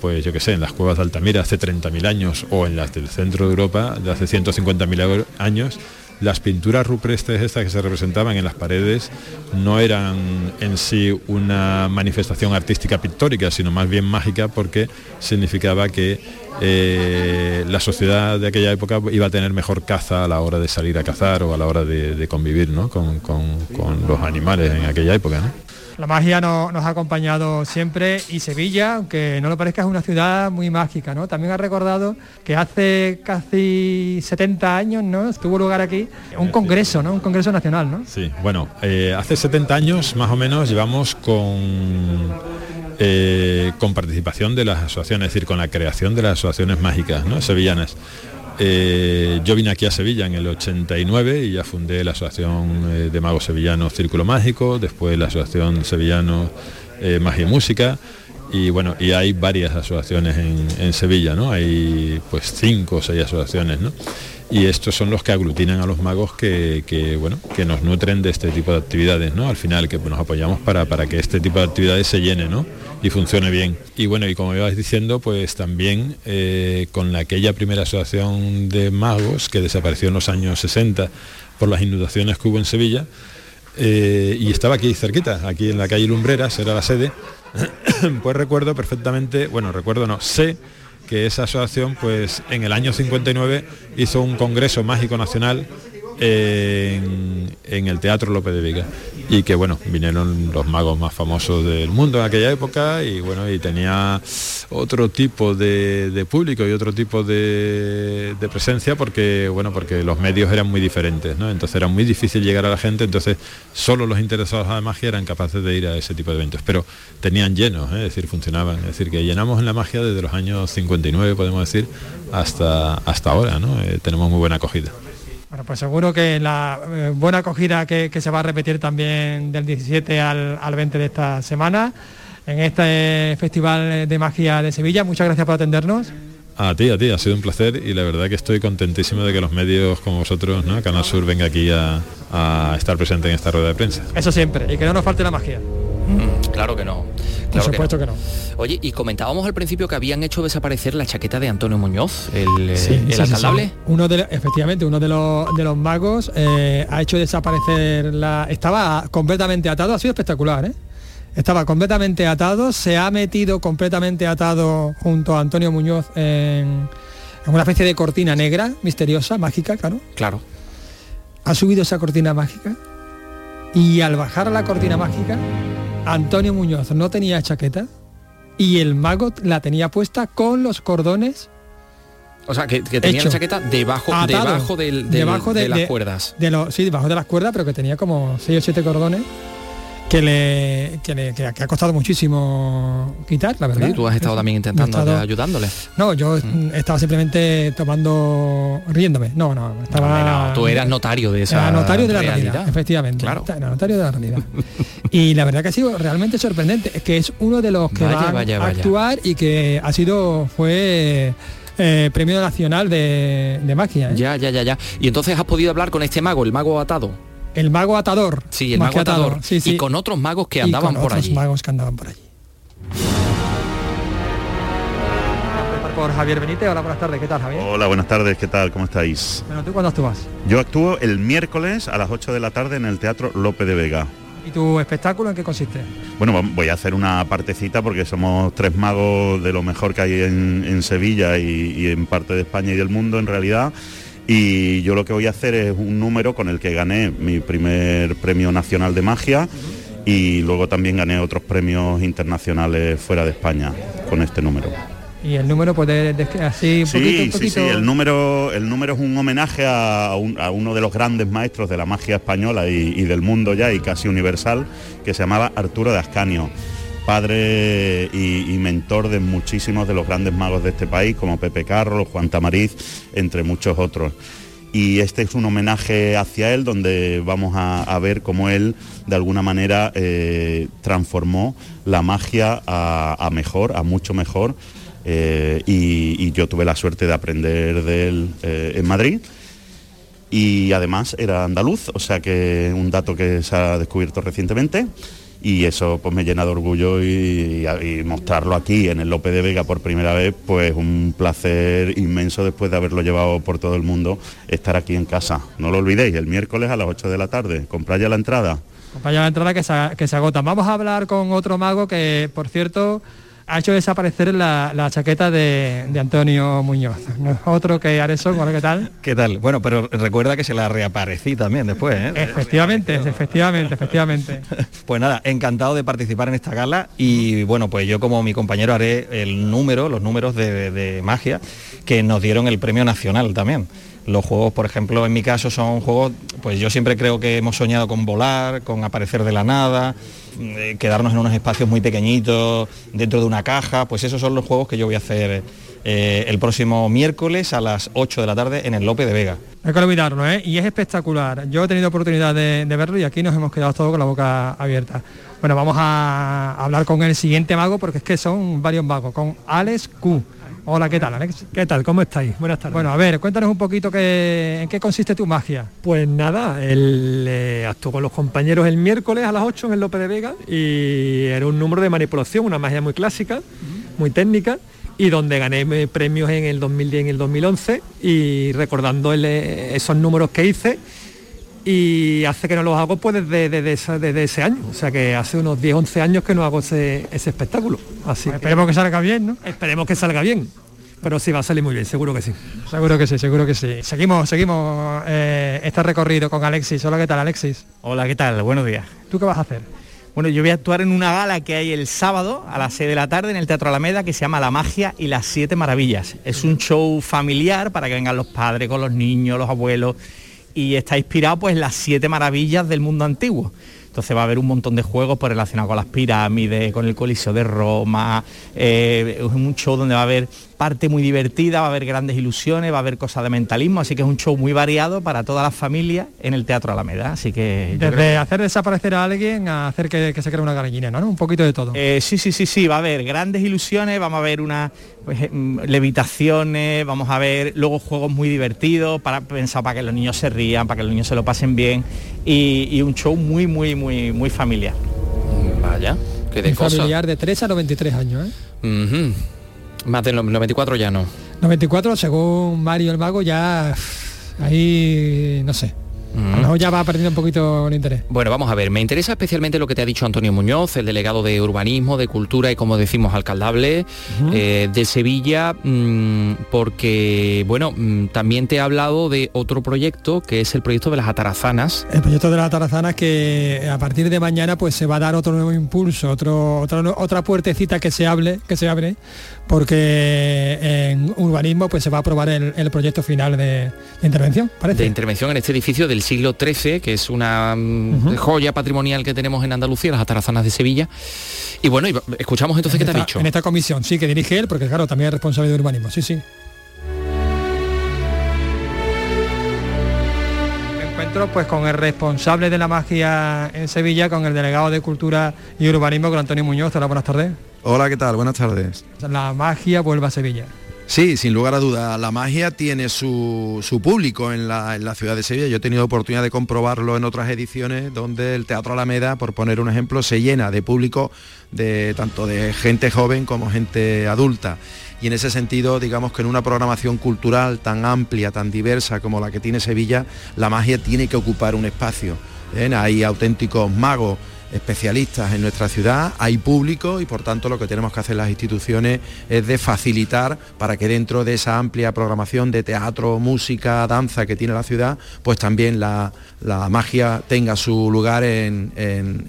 pues yo que sé, en las cuevas de Altamira hace 30.000 años o en las del centro de Europa de hace 150.000 años, las pinturas rupestres estas que se representaban en las paredes no eran en sí una manifestación artística pictórica, sino más bien mágica porque significaba que eh, la sociedad de aquella época iba a tener mejor caza a la hora de salir a cazar o a la hora de, convivir ¿no? con, con- con los animales en aquella época. ¿no? La magia no- nos ha acompañado siempre y Sevilla, aunque no lo parezca, es una ciudad muy mágica, ¿no? También ha recordado que hace casi 70 años, ¿no? Estuvo lugar aquí un congreso, ¿no? Un congreso nacional, ¿no? Sí, bueno, eh, hace 70 años más o menos llevamos con, eh, con participación de las asociaciones, es decir, con la creación de las asociaciones mágicas ¿no? sevillanas. Eh, yo vine aquí a Sevilla en el 89 y ya fundé la Asociación eh, de Magos Sevillanos Círculo Mágico, después la Asociación Sevillano eh, Magia y Música y bueno, y hay varias asociaciones en, Sevilla, ¿no? Hay pues cinco o seis asociaciones, ¿no? Y estos son los que aglutinan a los magos que, bueno, que nos nutren de este tipo de actividades, ¿no? Al final que nos apoyamos para, para que este tipo de actividades se llene, ¿no? Y funcione bien. Y bueno, y como ibas diciendo, pues también eh, con aquella primera asociación de magos que desapareció en los años 60 por las inundaciones que hubo en Sevilla, eh, y estaba aquí cerquita, aquí en la calle Lumbreras, era la sede, pues recuerdo perfectamente, bueno, recuerdo no, sé que esa asociación pues en el año 59 hizo un congreso mágico nacional en, el Teatro López de Vega. y que bueno, vinieron los magos más famosos del mundo en aquella época y bueno, y tenía otro tipo de, público y otro tipo de, presencia porque bueno, porque los medios eran muy diferentes, ¿no? Entonces era muy difícil llegar a la gente, entonces solo los interesados a la magia eran capaces de ir a ese tipo de eventos, pero tenían llenos, ¿eh? es decir, funcionaban, es decir, que llenamos en la magia desde los años 59, podemos decir, hasta, hasta ahora, ¿no? Eh, tenemos muy buena acogida. Bueno, pues seguro que la eh, buena acogida que, se va a repetir también del 17 al, 20 de esta semana en este Festival de Magia de Sevilla. Muchas gracias por atendernos. A ti, a ti, ha sido un placer y la verdad que estoy contentísimo de que los medios como vosotros, ¿no? Canal Sur, venga aquí a, a estar presente en esta rueda de prensa. Eso siempre, y que no nos falte la magia. Mm, claro que no. Por supuesto que no. Oye, y comentábamos al principio que habían hecho desaparecer la chaqueta de Antonio Muñoz, el, sí, eh, Uno de, efectivamente, uno de los, de los magos eh, ha hecho desaparecer la... Estaba completamente atado, ha sido espectacular, ¿eh? Estaba completamente atado, se ha metido completamente atado junto a Antonio Muñoz en, en una especie de cortina negra, misteriosa, mágica, claro. Claro. Ha subido esa cortina mágica y al bajar a la cortina mágica Antonio Muñoz no tenía chaqueta y el mago la tenía puesta con los cordones o sea, que, tenía la chaqueta debajo, debajo, debajo de, las cuerdas. De sí, debajo de las cuerdas, pero que tenía como 6 o 7 cordones que le, que ha costado muchísimo quitar, la verdad. Sí, tú has estado también intentando ayudándole. No, yo mm. estaba simplemente tomando, riéndome. No, no, estaba. tú eras notario de esa. notario de la realidad, efectivamente. Claro. notario de la realidad. y la verdad que ha sido realmente sorprendente. Es que es uno de los que va a actuar y que ha sido, fue. Eh, premio nacional de, de magia. ¿eh? Ya, ya, ya, ya. Y entonces has podido hablar con este mago, el mago atado. El mago atador. Sí, el mago atador. Sí, sí. Y con otros magos que andaban por otros magos que andaban por allí. Por Javier Benítez, hola, buenas tardes, ¿qué tal Javier? Hola, buenas tardes, ¿qué tal? ¿Cómo estáis? Bueno, ¿tú cuándo actúas? Yo actúo el miércoles a las 8 de la tarde en el Teatro Lope de Vega. ¿Y tu espectáculo en qué consiste? Bueno, voy a hacer una partecita porque somos tres magos de lo mejor que hay en, Sevilla y en parte de España y del mundo en realidad y yo lo que voy a hacer es un número con el que gané mi primer premio nacional de magia y luego también gané otros premios internacionales fuera de España con este número. Y el número puede así un poquito, Sí, sí, el número, el número es un homenaje a, uno de los grandes maestros de la magia española y, y, del mundo ya y casi universal, que se llamaba Arturo de Ascanio padre y, mentor de muchísimos de los grandes magos de este país, como Pepe Carro, Juan Tamariz, entre muchos otros. Y este es un homenaje hacia él donde vamos a, ver cómo él de alguna manera eh, transformó la magia a, mejor, a mucho mejor. Eh, y, yo tuve la suerte de aprender de él eh, en Madrid y además era andaluz, o sea que un dato que se ha descubierto recientemente y eso pues me llena de orgullo y, mostrarlo aquí en el Lope de Vega por primera vez, pues un placer inmenso después de haberlo llevado por todo el mundo, estar aquí en casa. No lo olvidéis, el miércoles a las 8 de la tarde, compráis la entrada. Compráis la entrada que se, que se agota. Vamos a hablar con otro mago que, por cierto, ha hecho desaparecer la, chaqueta de, Antonio Muñoz. Otro que Areso, bueno, ¿qué tal? ¿Qué tal? Bueno, pero recuerda que se la reaparecí también después, ¿eh? Efectivamente, efectivamente, efectivamente. Pues nada, encantado de participar en esta gala y bueno, pues yo como mi compañero haré el número, los números de, de magia que nos dieron el premio nacional también. Los juegos, por ejemplo, en mi caso son juegos, pues yo siempre creo que hemos soñado con volar, con aparecer de la nada, quedarnos en unos espacios muy pequeñitos, dentro de una caja, pues esos son los juegos que yo voy a hacer eh, el próximo miércoles a las 8 de la tarde en el Lope de Vega. Hay que olvidarlo, ¿eh? Y es espectacular. Yo he tenido oportunidad de, verlo y aquí nos hemos quedado todos con la boca abierta. Bueno, vamos a hablar con el siguiente mago porque es que son varios magos, con Alex Q. Hola, ¿qué tal, Alex? ¿Qué tal? ¿Cómo estáis? Buenas tardes. Bueno, a ver, cuéntanos un poquito en qué consiste tu magia. Pues nada, él eh, actuó con los compañeros el miércoles a las 8 en el Lope de Vega y era un número de manipulación, una magia muy clásica, muy técnica y donde gané premios en el 2010 y en el 2011 y recordando eh, esos números que hice y hace que no los hago pues desde, ese año, o sea que hace unos 10, 11 años que no hago ese, espectáculo. Así pues esperemos que salga bien, ¿no? Esperemos que salga bien. pero sí va a salir muy bien, seguro que sí. Seguro que sí, seguro que sí. Seguimos, seguimos eh, este recorrido con Alexis. Hola, ¿qué tal, Alexis? Hola, ¿qué tal? Buenos días. ¿Tú qué vas a hacer? Bueno, yo voy a actuar en una gala que hay el sábado a las 6 de la tarde en el Teatro Alameda que se llama La Magia y las Siete Maravillas. Es un show familiar para que vengan los padres con los niños, los abuelos y está inspirado pues en las siete maravillas del mundo antiguo. Entonces va a haber un montón de juegos pues, relacionados con las pirámides, con el Coliseo de Roma, eh, es un show donde va a haber parte muy divertida, va a haber grandes ilusiones, va a haber cosas de mentalismo, así que es un show muy variado para toda la familia en el Teatro Alameda. Así que Desde hacer desaparecer a alguien a hacer que, se cree una gallina, ¿no? Un poquito de todo. Eh, sí, sí, sí, sí, va a haber grandes ilusiones, vamos a ver unas pues, mm, levitaciones, vamos a ver luego juegos muy divertidos, para pensar para que los niños se rían, para que los niños se lo pasen bien y, un show muy, muy, muy, muy familiar. Vaya, que de familiar de 3 a 93 años, ¿eh? Más de 94 ya no. 94, según Mario el Mago, ya ahí no sé. A ya va perdiendo un poquito el interés. Bueno, vamos a ver, me interesa especialmente lo que te ha dicho Antonio Muñoz, el delegado de urbanismo, de cultura y como decimos alcaldable eh, de Sevilla, mm, porque bueno, mm, también te ha hablado de otro proyecto que es el proyecto de las atarazanas. El proyecto de las atarazanas que a partir de mañana pues se va a dar otro nuevo impulso, otro, otra, otra puertecita que se hable, que se abre, porque en urbanismo pues se va a aprobar el, proyecto final de, intervención, De intervención en este edificio del siglo XIII, que es una mm, joya patrimonial que tenemos en Andalucía, las atarazanas de Sevilla. Y bueno, escuchamos entonces qué te ha dicho. En esta comisión, sí, que dirige él, porque claro, también es responsable de urbanismo, sí, sí. Me encuentro pues con el responsable de la magia en Sevilla, con el delegado de Cultura y Urbanismo, con Antonio Muñoz. Hola, buenas tardes. Hola, ¿qué tal? Buenas tardes. La magia vuelve a Sevilla. Sí, sin lugar a duda. La magia tiene su, público en la, ciudad de Sevilla. Yo he tenido oportunidad de comprobarlo en otras ediciones donde el Teatro Alameda, por poner un ejemplo, se llena de público de tanto de gente joven como gente adulta. Y en ese sentido, digamos que en una programación cultural tan amplia, tan diversa como la que tiene Sevilla, la magia tiene que ocupar un espacio. ¿eh? Hay auténticos magos especialistas en nuestra ciudad, hay público y por tanto lo que tenemos que hacer las instituciones es de facilitar para que dentro de esa amplia programación de teatro, música, danza que tiene la ciudad, pues también la, magia tenga su lugar en,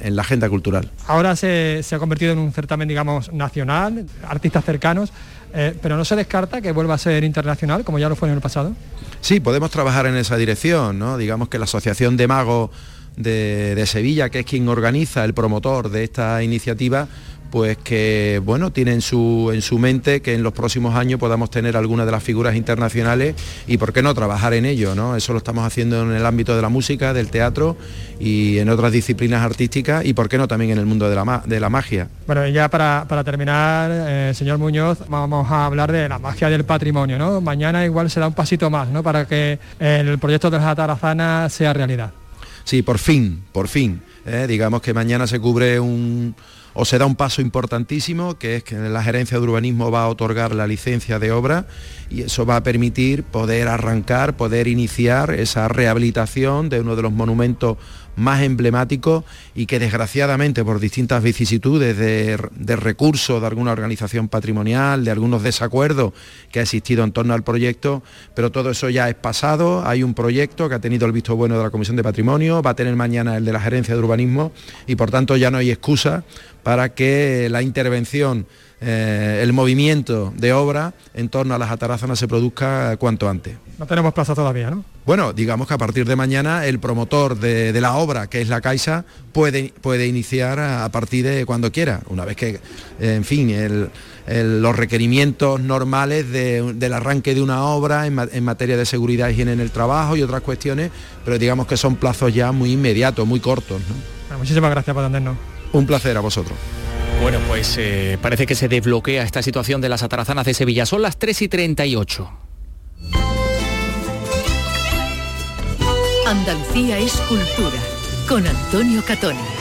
la agenda cultural. Ahora se, ha convertido en un certamen, digamos, nacional, artistas cercanos, eh, pero no se descarta que vuelva a ser internacional, como ya lo fue en el pasado. Sí, podemos trabajar en esa dirección, ¿no? Digamos que la Asociación de Magos de, Sevilla, que es quien organiza, el promotor de esta iniciativa, pues que bueno, tiene en su, en su mente que en los próximos años podamos tener algunas de las figuras internacionales y por qué no trabajar en ello, ¿no? Eso lo estamos haciendo en el ámbito de la música, del teatro y en otras disciplinas artísticas y por qué no también en el mundo de la, de la magia. Bueno, ya para, terminar, eh, señor Muñoz, vamos a hablar de la magia del patrimonio, ¿no? Mañana igual se da un pasito más, ¿no? Para que el proyecto de las sea realidad. Sí, por fin, por fin. ¿eh? digamos que mañana se cubre un o se da un paso importantísimo, que es que la gerencia de urbanismo va a otorgar la licencia de obra y eso va a permitir poder arrancar, poder iniciar esa rehabilitación de uno de los monumentos más emblemáticos y que desgraciadamente por distintas vicisitudes de, recursos de alguna organización patrimonial, de algunos desacuerdos que ha existido en torno al proyecto, pero todo eso ya es pasado, hay un proyecto que ha tenido el visto bueno de la Comisión de Patrimonio, va a tener mañana el de la Gerencia de Urbanismo y por tanto ya no hay excusa para que la intervención eh, el movimiento de obra en torno a las atarazanas se produzca cuanto antes. No tenemos plazo todavía, ¿no? Bueno, digamos que a partir de mañana el promotor de, la obra, que es la Caixa, puede, puede iniciar a, partir de cuando quiera, una vez que, en fin, los requerimientos normales del arranque de una obra en, materia de seguridad y higiene en el trabajo y otras cuestiones, pero digamos que son plazos ya muy inmediatos, muy cortos. muchísimas gracias por atendernos. Un placer a vosotros. Bueno, pues eh, parece que se desbloquea esta situación de las atarazanas de Sevilla. Son las 3 y 38. Andalucía es cultura, con Antonio Catoni.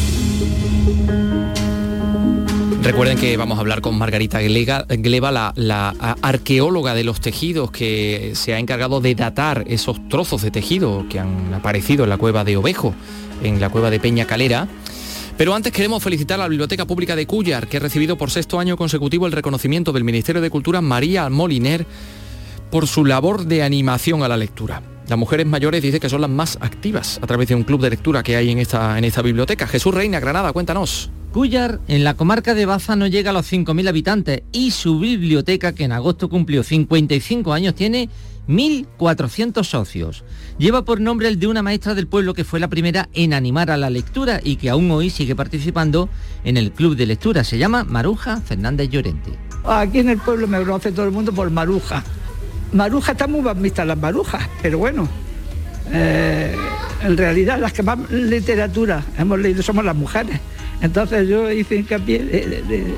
Recuerden que vamos a hablar con Margarita Gleba, la, arqueóloga de los tejidos que se ha encargado de datar esos trozos de tejido que han aparecido en la cueva de Ovejo, en la cueva de Peña Calera. Pero antes queremos felicitar a la Biblioteca Pública de Cuyar, que ha recibido por sexto año consecutivo el reconocimiento del Ministerio de Cultura María Moliner por su labor de animación a la lectura. Las mujeres mayores dice que son las más activas a través de un club de lectura que hay en esta, en esta biblioteca. Jesús Reina, Granada, cuéntanos. Cuyar, en la comarca de Baza, no llega a los 5.000 habitantes y su biblioteca, que en agosto cumplió 55 años, tiene 1.400 socios. Lleva por nombre el de una maestra del pueblo que fue la primera en animar a la lectura y que aún hoy sigue participando en el club de lectura. Se llama Maruja Fernández Llorente. Aquí en el pueblo me conoce todo el mundo por Maruja. Maruja está muy bien vistas las marujas, pero bueno, eh, en realidad las que más literatura hemos leído somos las mujeres. Entonces yo hice hincapié de,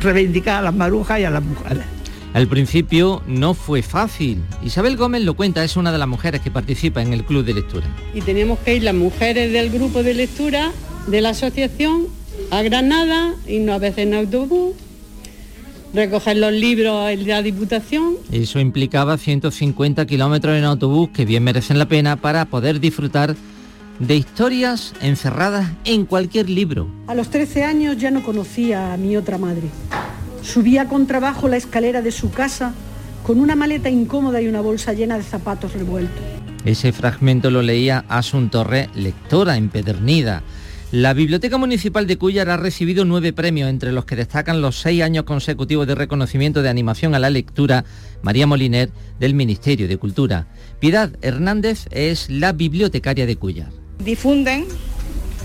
reivindicar a las marujas y a las mujeres. Al principio no fue fácil. Isabel Gómez lo cuenta, es una de las mujeres que participa en el club de lectura. Y teníamos que ir las mujeres del grupo de lectura de la asociación a Granada, irnos a veces en autobús, recoger los libros en la Diputación. Eso implicaba 150 kilómetros en autobús que bien merecen la pena para poder disfrutar de historias encerradas en cualquier libro. A los 13 años ya no conocía a mi otra madre. Subía con trabajo la escalera de su casa con una maleta incómoda y una bolsa llena de zapatos revueltos. Ese fragmento lo leía Asun Torre, lectora empedernida. La Biblioteca Municipal de Cuyar ha recibido nueve premios, entre los que destacan los seis años consecutivos de reconocimiento de animación a la lectura María Moliner del Ministerio de Cultura. Piedad Hernández es la bibliotecaria de Cuyar difunden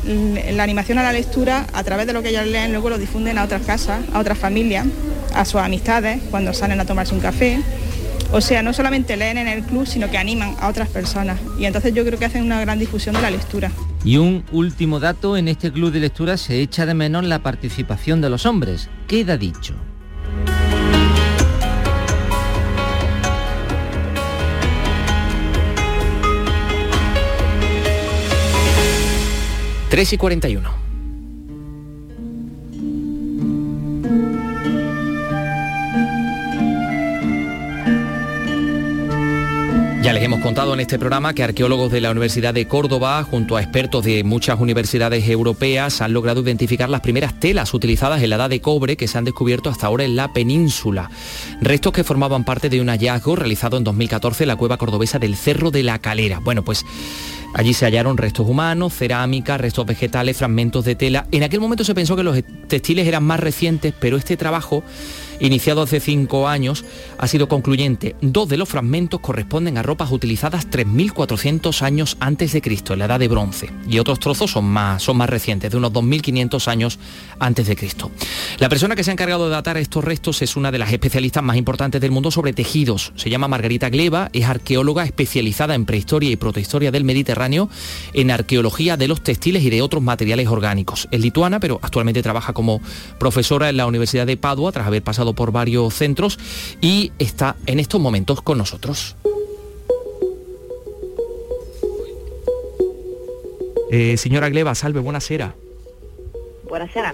la animación a la lectura a través de lo que ellos leen, luego lo difunden a otras casas, a otras familias, a sus amistades cuando salen a tomarse un café. O sea, no solamente leen en el club, sino que animan a otras personas. Y entonces yo creo que hacen una gran difusión de la lectura. Y un último dato, en este club de lectura se echa de menos la participación de los hombres. Queda dicho. 3 y 41. Ya les hemos contado en este programa que arqueólogos de la Universidad de Córdoba, junto a expertos de muchas universidades europeas, han logrado identificar las primeras telas utilizadas en la edad de cobre que se han descubierto hasta ahora en la península. Restos que formaban parte de un hallazgo realizado en 2014 en la cueva cordobesa del Cerro de la Calera. Bueno, pues Allí se hallaron restos humanos, cerámica, restos vegetales, fragmentos de tela. En aquel momento se pensó que los textiles eran más recientes, pero este trabajo iniciado hace cinco años, ha sido concluyente. Dos de los fragmentos corresponden a ropas utilizadas 3.400 años antes de Cristo, en la edad de bronce, y otros trozos son más, son más recientes, de unos 2.500 años antes de Cristo. La persona que se ha encargado de datar estos restos es una de las especialistas más importantes del mundo sobre tejidos. Se llama Margarita Gleba, es arqueóloga especializada en prehistoria y protohistoria del Mediterráneo, en arqueología de los textiles y de otros materiales orgánicos. Es lituana, pero actualmente trabaja como profesora en la Universidad de Padua tras haber pasado por varios centros y está en estos momentos con nosotros. Eh, señora Gleba, salve, buenasera. Buenasera.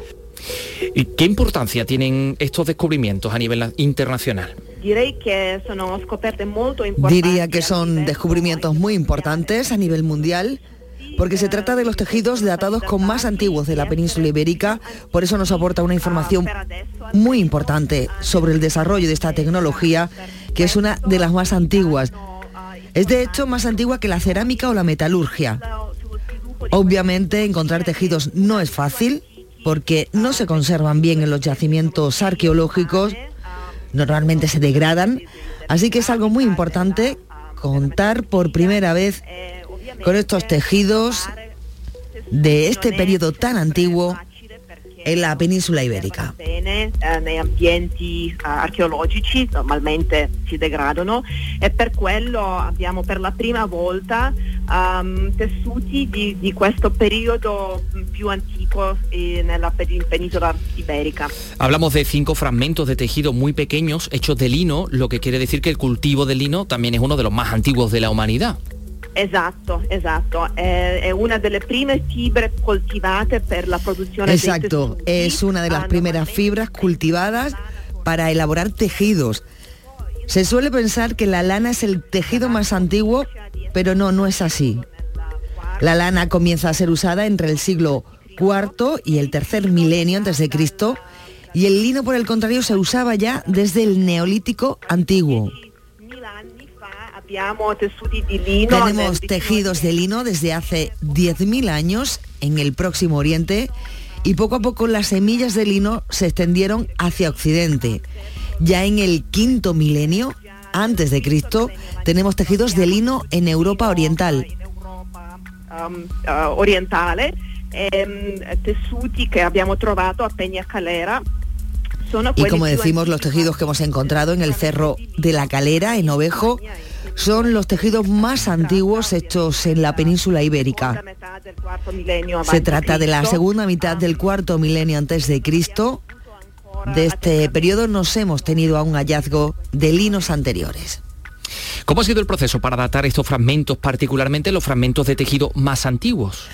¿Y qué importancia tienen estos descubrimientos a nivel internacional? Diría que son descubrimientos muy importantes a nivel mundial porque se trata de los tejidos datados con más antiguos de la península ibérica, por eso nos aporta una información muy importante sobre el desarrollo de esta tecnología, que es una de las más antiguas. Es de hecho más antigua que la cerámica o la metalurgia. Obviamente encontrar tejidos no es fácil, porque no se conservan bien en los yacimientos arqueológicos, normalmente se degradan, así que es algo muy importante contar por primera vez con estos tejidos de este periodo tan antiguo en la península ibérica. bene nei ambienti archeologici, normalmente si degradano e per quello abbiamo per la prima volta tessuti di, di questo periodo più antico nella iberica. Hablamos de cinco fragmentos de tejido muy pequeños hechos de lino, lo que quiere decir que el cultivo del lino también es uno de los más antiguos de la humanidad. Esatto, esatto, è, è una delle prime fibre coltivate per la dei Exacto, es una de las primeras fibras cultivadas para elaborar tejidos. Se suele pensar que la lana es el tejido más antiguo, pero no, no es así. La lana comienza a ser usada entre el siglo IV y el tercer milenio antes de Cristo, y el lino, por el contrario, se usaba ya desde el neolítico antiguo. Tenemos nel- tejidos de lino desde hace 10.000 años en el Próximo Oriente y poco a poco las semillas de lino se extendieron hacia Occidente. Ya en el quinto milenio, antes de Cristo, tenemos tejidos de lino en Europa Oriental. orientale, tessuti trovato a Y como decimos, los tejidos que hemos encontrado en el Cerro de la Calera, en Ovejo, son los tejidos más antiguos hechos en la península ibérica. Se trata de la segunda mitad del cuarto milenio antes de Cristo. De este periodo nos hemos tenido aún hallazgo de linos anteriores. ¿Cómo ha sido el proceso para datar estos fragmentos, particularmente los fragmentos de tejido más antiguos?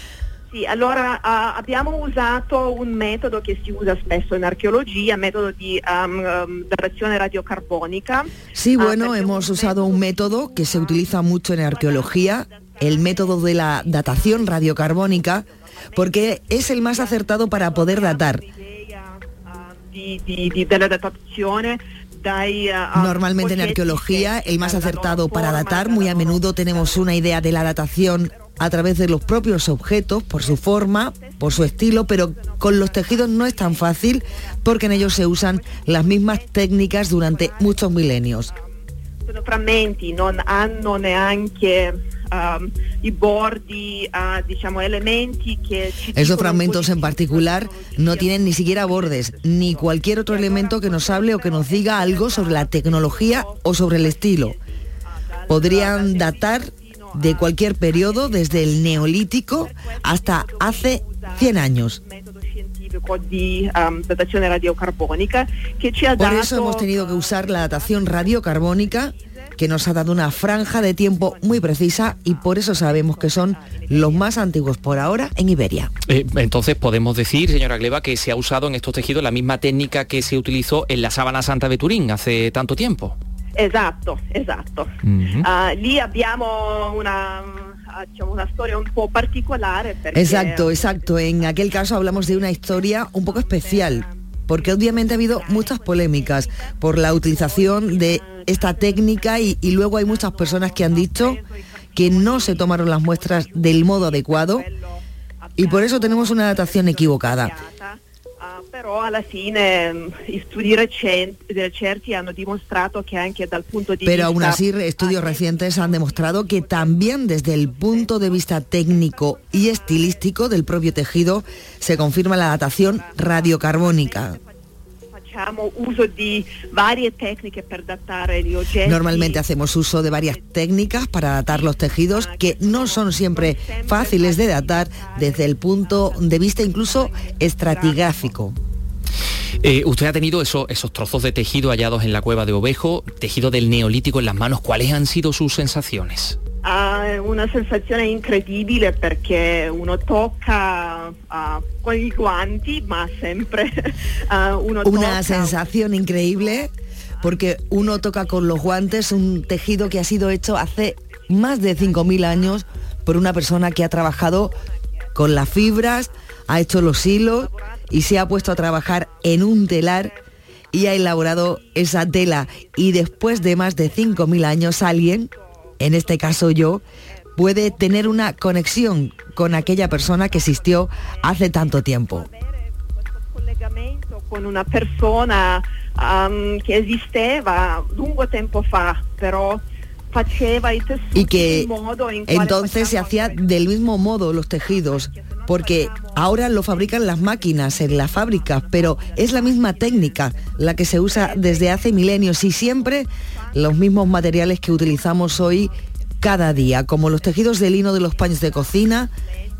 Sì, allora ah, abbiamo usato un metodo che si usa spesso in archeologia, metodo di um, um, datazione radiocarbonica. Sí, bueno, hemos usado un método que se utiliza mucho en arqueología, el método de la datación radiocarbónica, porque es el más acertado para poder datar. Ah, Normalmente en arqueología, el más acertado para datar, muy a menudo tenemos una idea de la datación a través de los propios objetos, por su forma, por su estilo, pero con los tejidos no es tan fácil porque en ellos se usan las mismas técnicas durante muchos milenios. sono frammenti, non hanno neanche um, ah, Esos fragmentos en particular no tienen ni siquiera bordes, ni cualquier otro elemento que nos hable o que nos diga algo sobre la tecnología o sobre el estilo. Podrían datar de cualquier periodo, desde el neolítico hasta hace 100 años. Por eso hemos tenido que usar la datación radiocarbónica, que nos ha dado una franja de tiempo muy precisa y por eso sabemos que son los más antiguos por ahora en Iberia. Eh, entonces podemos decir, señora Gleba, que se ha usado en estos tejidos la misma técnica que se utilizó en la sábana santa de Turín hace tanto tiempo. Esatto, esatto. Ah, lì abbiamo una, ah, diciamo, una storia un po' particolare perché Exacto, exacto. En aquel caso hablamos de una historia un poco especial, porque obviamente ha habido muchas polémicas por la utilización de esta técnica y, y luego hay muchas personas que han dicho que no se tomaron las muestras del modo adecuado y por eso tenemos una datación equivocada. Però alla fine mm, i studi recenti, certi hanno dimostrato che anche dal punto di Pero aún así estudios recientes han demostrado que también desde el punto de vista técnico y estilístico del propio tejido se confirma la datación radiocarbónica. Normalmente hacemos uso de varias técnicas para datar los tejidos que no son siempre fáciles de datar desde el punto de vista incluso estratigráfico. Eh, usted ha tenido eso- esos trozos de tejido hallados en la cueva de Ovejo, tejido del neolítico en las manos. ¿Cuáles han sido sus sensaciones? ha una sensazione incredibile perché uno tocca ah, con i guanti ma sempre ah, uno Una sensación increíble porque uno toca con los guantes un tejido que ha sido hecho hace más de 5.000 años por una persona que ha trabajado con las fibras, ha hecho los hilos y se ha puesto a trabajar en un telar y ha elaborado esa tela. Y después de más de 5.000 años alguien, en este caso yo, puede tener una conexión con aquella persona que existió hace tanto tiempo. con una persona um, che esisteva lungo tempo fa tessuti y que entonces se hacía del mismo modo los tejidos, porque ahora lo fabrican las máquinas en las fábricas, pero es la misma técnica la que se usa desde hace milenios y siempre los mismos materiales que utilizamos hoy cada día, como los tejidos de lino de los paños de cocina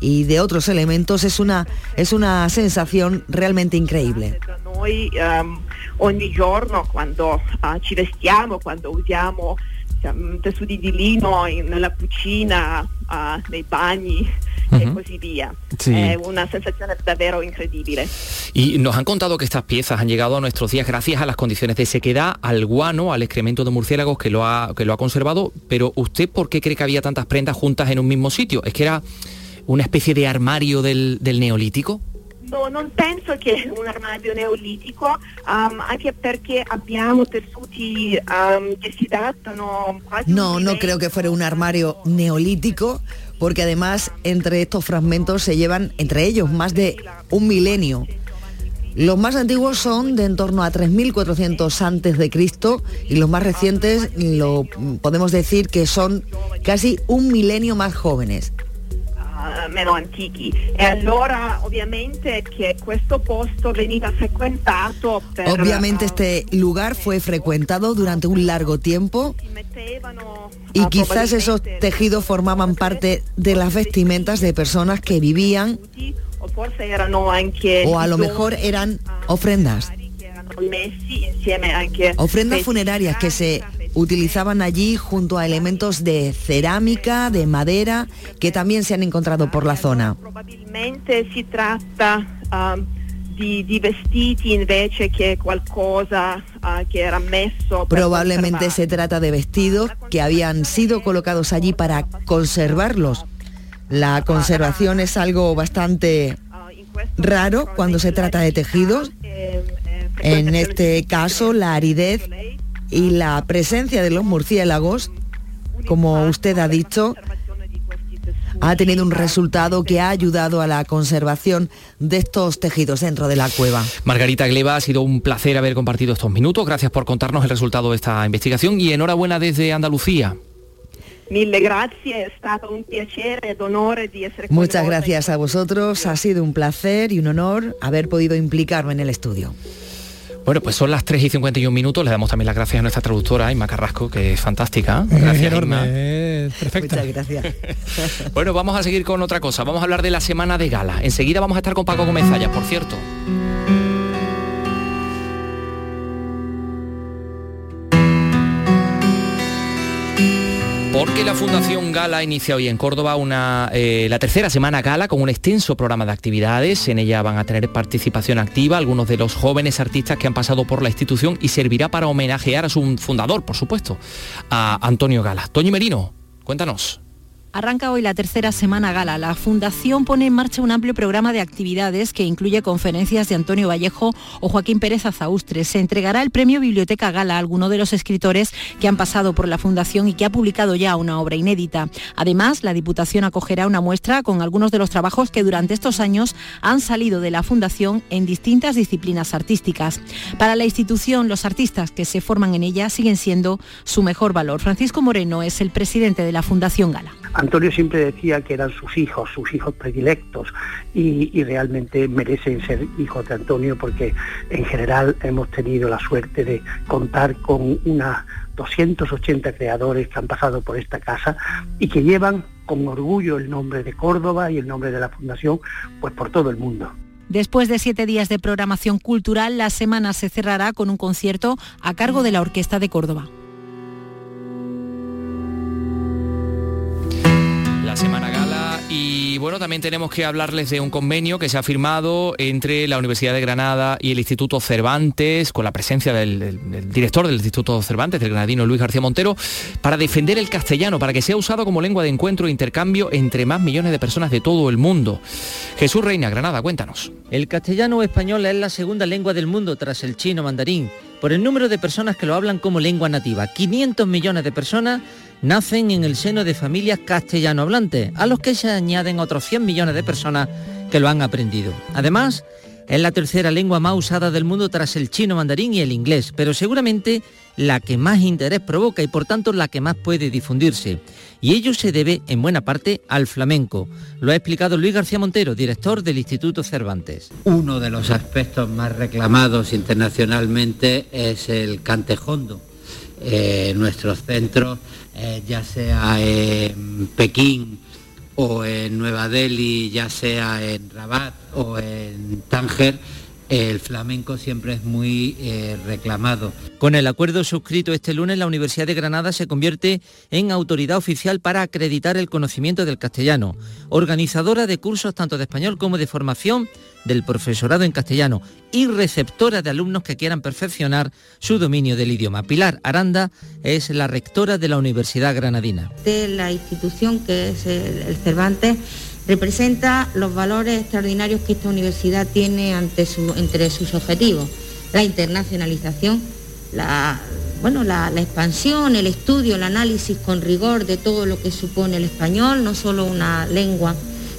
y de otros elementos, es una, es una sensación realmente increíble. Noi ehm, ogni giorno quando ah, ci vestiamo, quando usiamo ehm, tessuti di lino in- nella cucina, ah, nei bagni e così via. Sì. È una sensazione davvero incredibile. Y nos han contado que estas piezas han llegado a nuestros días gracias a las condiciones de sequedad, al guano, al excremento de murciélagos que lo ha, que lo ha conservado. Pero ¿usted por qué cree que había tantas prendas juntas en un mismo sitio? ¿Es que era una especie de armario del, del neolítico? No, non penso che un armadio neolitico, ehm, anche perché abbiamo tessuti ehm, che si datano quasi No, no creo que fuera un armario neolítico, porque además entre estos fragmentos se llevan entre ellos más de un milenio. Los más antiguos son de en torno a 3.400 antes de Cristo y los más recientes lo podemos decir que son casi un milenio más jóvenes. Eh, meno antichi. E allora ovviamente che questo posto veniva frequentato per Obviamente este lugar fue frecuentado durante un largo tiempo y quizás esos tejidos formaban parte de las vestimentas de personas que vivían o a lo mejor eran ofrendas, anche ofrendas pezzi funerarias que se utilizaban allí junto a elementos de cerámica, de madera, que también se han encontrado por la zona. messo per Probablemente se trata de vestidos que habían sido colocados allí para conservarlos. La conservación es algo bastante raro cuando se trata de tejidos. En este caso, la aridez y la presencia de los murciélagos, como usted ha dicho, ha tenido un resultado que ha ayudado a la conservación de estos tejidos dentro de la cueva. Margarita Gleba, ha sido un placer haber compartido estos minutos. Gracias por contarnos el resultado de esta investigación y enhorabuena desde Andalucía. Mille grazie, è stato un piacere ed onore di essere con Muchas gracias a vosotros, ha sido un placer y un honor haber podido implicarme en el estudio. Bueno, pues son las 3 y 51 minutos. Le damos también las gracias a nuestra traductora, Inma Carrasco, que es fantástica. Gracias, enorme, Inma. es perfecta. Muchas gracias. Bueno, vamos a seguir con otra cosa. Vamos a hablar de la semana de gala. Enseguida vamos a estar con Paco Gómez Zayas, por cierto. Porque la Fundación Gala inicia hoy en Córdoba una, eh, la tercera semana Gala con un extenso programa de actividades. En ella van a tener participación activa algunos de los jóvenes artistas que han pasado por la institución y servirá para homenajear a su fundador, por supuesto, a Antonio Gala. Toño Merino, cuéntanos. Arranca hoy la tercera semana gala. La Fundación pone en marcha un amplio programa de actividades que incluye conferencias de Antonio Vallejo o Joaquín Pérez Azaustre. Se entregará el premio Biblioteca Gala a alguno de los escritores que han pasado por la Fundación y que ha publicado ya una obra inédita. Además, la Diputación acogerá una muestra con algunos de los trabajos que durante estos años han salido de la Fundación en distintas disciplinas artísticas. Para la institución, los artistas que se forman en ella siguen siendo su mejor valor. Francisco Moreno es el presidente de la Fundación Gala. Antonio siempre decía que eran sus hijos, sus hijos predilectos, y, realmente merecen ser hijos de Antonio porque en general hemos tenido la suerte de contar con unas 280 creadores que han pasado por esta casa y que llevan con orgullo el nombre de Córdoba y el nombre de la Fundación pues por todo el mundo. Después de siete días de programación cultural, la semana se cerrará con un concierto a cargo de la Orquesta de Córdoba. Y bueno, también tenemos que hablarles de un convenio que se ha firmado entre la Universidad de Granada y el Instituto Cervantes, con la presencia del, del- director del Instituto Cervantes, del granadino Luis García Montero, para defender el castellano, para que sea usado como lengua de encuentro e intercambio entre más millones de personas de todo el mundo. Jesús Reina, Granada, cuéntanos. El castellano o español es la segunda lengua del mundo tras el chino mandarín, por el número de personas que lo hablan como lengua nativa. 500 millones de personas nacen en el seno de familias castellano hablantes, a los que se añaden otros 100 millones de personas que lo han aprendido. Además, es la tercera lengua más usada del mundo tras el chino mandarín y el inglés, pero seguramente la que más interés provoca y por tanto la que más puede difundirse. Y ello se debe en buena parte al flamenco. Lo ha explicado Luis García Montero, director del Instituto Cervantes. Uno de los aspectos más reclamados internacionalmente es el cantejondo. Eh, nuestros centros, eh, ya sea en Pekín o en Nueva Delhi, ya sea en Rabat o en Tánger, el flamenco siempre es muy eh, reclamado. Con el acuerdo suscrito este lunes, la Universidad de Granada se convierte en autoridad oficial para acreditar el conocimiento del castellano, organizadora de cursos tanto de español como de formación del profesorado en castellano y receptora de alumnos que quieran perfeccionar su dominio del idioma. Pilar Aranda es la rectora de la Universidad Granadina. La institución que es el Cervantes representa los valores extraordinarios que esta universidad tiene ante entre sus objetivos, la internacionalización, bueno, la, expansión, el estudio, el análisis con rigor de todo lo que supone el español, no solo una lengua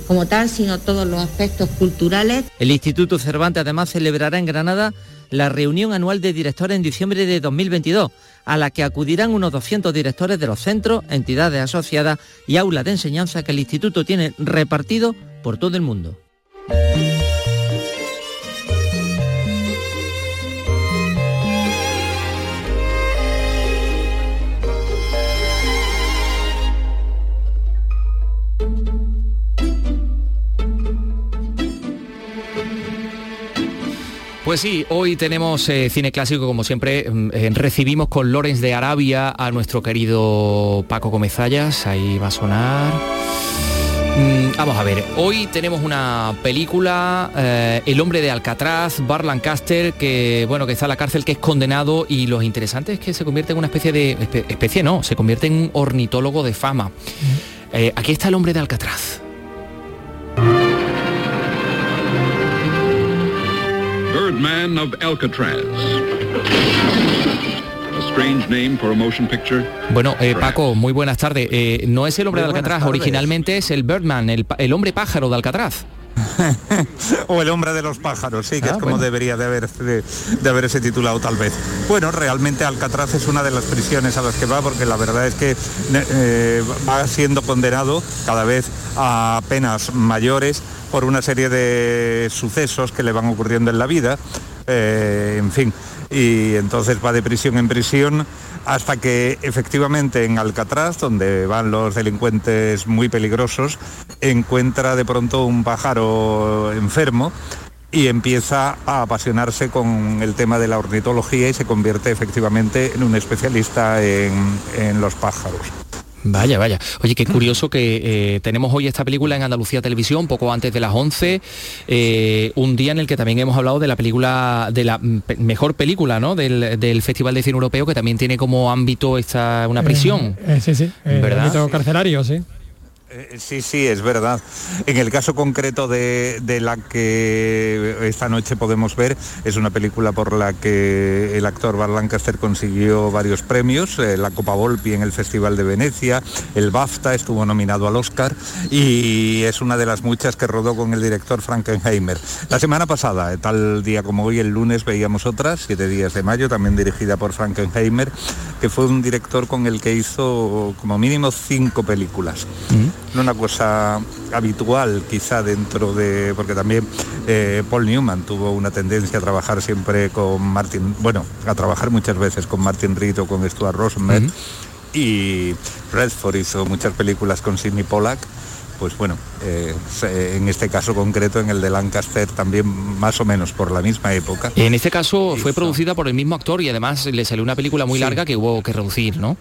como tal, sino todos los aspectos culturales. El Instituto Cervantes además celebrará en Granada la reunión anual de directores en diciembre de 2022, a la que acudirán unos 200 directores de los centros, entidades asociadas y aulas de enseñanza que el instituto tiene repartido por todo el mundo. Pues sí, hoy tenemos eh, cine clásico, como siempre, mm, eh, recibimos con Lorenz de Arabia a nuestro querido Paco Comezallas, ahí va a sonar. Mm, vamos a ver, hoy tenemos una película, eh, El hombre de Alcatraz, Bar Lancaster, que bueno, que está en la cárcel, que es condenado y lo interesante es que se convierte en una especie de, especie no, se convierte en un ornitólogo de fama. aquí está el hombre de Alcatraz. Birdman of Alcatraz. A strange name for a motion picture. Bueno, eh, Paco, muy buenas tardes. Eh, no es el hombre de Alcatraz, originalmente es el Birdman, el, el hombre pájaro de Alcatraz. o el hombre de los pájaros, sí, que es como debería de, haber, de, haberse titulado tal vez. Bueno, realmente Alcatraz es una de las prisiones a las que va porque la verdad es que eh, va siendo condenado cada vez a penas mayores por una serie de sucesos que le van ocurriendo en la vida, eh, en fin, y entonces va de prisión en prisión hasta que efectivamente en Alcatraz, donde van los delincuentes muy peligrosos, encuentra de pronto un pájaro enfermo y empieza a apasionarse con el tema de la ornitología y se convierte efectivamente en un especialista en, en los pájaros. Vaya, vaya. Oye, qué curioso que eh, tenemos hoy esta película en Andalucía Televisión, poco antes de las 11, eh, un día en el que también hemos hablado de la película, de la mejor película, ¿no? Del, Festival de Cine Europeo, que también tiene como ámbito esta, una prisión. Eh, sí, sí, ¿verdad? ámbito carcelario, sí. Eh, sí, sí, es verdad. En el caso concreto de, la que esta noche podemos ver, es una película por la que el actor Bar Lancaster consiguió varios premios, eh, la Copa Volpi en el Festival de Venecia, el BAFTA estuvo nominado al Oscar y es una de las muchas que rodó con el director Frankenheimer. La semana pasada, eh, tal día como hoy, el lunes, veíamos otras, siete días de mayo, también dirigida por Frankenheimer, que fue un director con el que hizo como mínimo cinco películas. No una cosa habitual quizá dentro de, porque también eh, Paul Newman tuvo una tendencia a trabajar siempre con Martin, bueno, a trabajar muchas veces con Martin Reed o con Stuart Rosenberg. Y Redford hizo muchas películas con Sidney Pollack pues bueno, eh, en este caso concreto, en el de Lancaster, también más o menos por la misma época. En este caso fue producida por el mismo actor y además le salió una película muy larga que hubo que reducir, ¿no?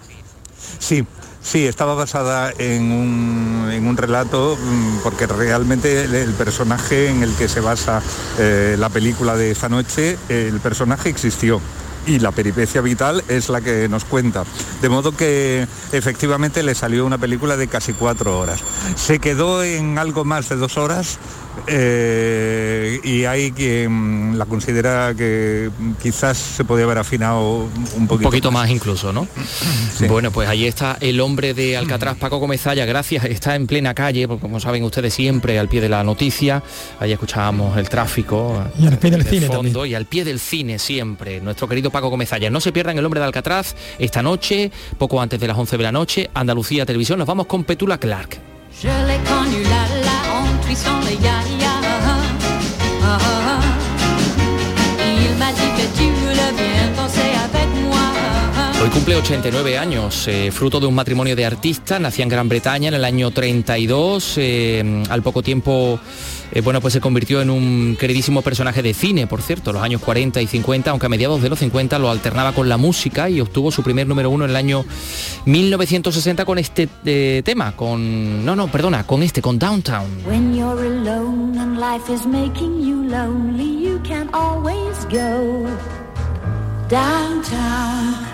Sí, Sí, estaba basada en un, relato mm, porque realmente el, personaje en el que se basa eh, la película de esta noche, el personaje existió y la peripecia vital es la que nos cuenta. De modo que efectivamente le salió una película de casi cuatro horas. Se quedó en algo más de dos horas eh, y hay quien la considera que quizás se podía haber afinado un poquito, un poquito más. incluso, ¿no? Bueno, pues ahí está el hombre de Alcatraz, Paco Comezalla, gracias, está en plena calle, porque como saben ustedes siempre al pie de la noticia, ahí escuchábamos el tráfico y al pie del cine fondo y al pie del cine siempre, nuestro querido Paco Comezalla. No se pierdan El Hombre de Alcatraz esta noche, poco antes de las 11 de la noche, Andalucía Televisión. Nos vamos con Petula Clark. pluie sans les ya-ya. Ah, ah, ah. Il m'a dit que tu veux le bien penser. Hoy cumple 89 años, eh, fruto de un matrimonio de artistas, nacía en Gran Bretaña en el año 32, eh, al poco tiempo eh, bueno, pues se convirtió en un queridísimo personaje de cine, por cierto, los años 40 y 50, aunque a mediados de los 50 lo alternaba con la música y obtuvo su primer número uno en el año 1960 con este tema, con... No, no, perdona, con este, con Downtown. Downtown,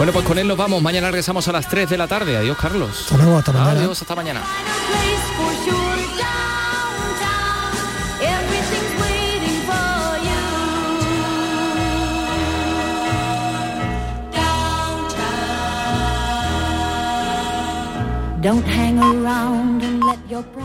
Bueno, pues con él nos vamos. Mañana regresamos a las 3 de la tarde. Adiós, Carlos. Hasta luego, hasta mañana. Adiós, hasta mañana. Don't hang around and let your.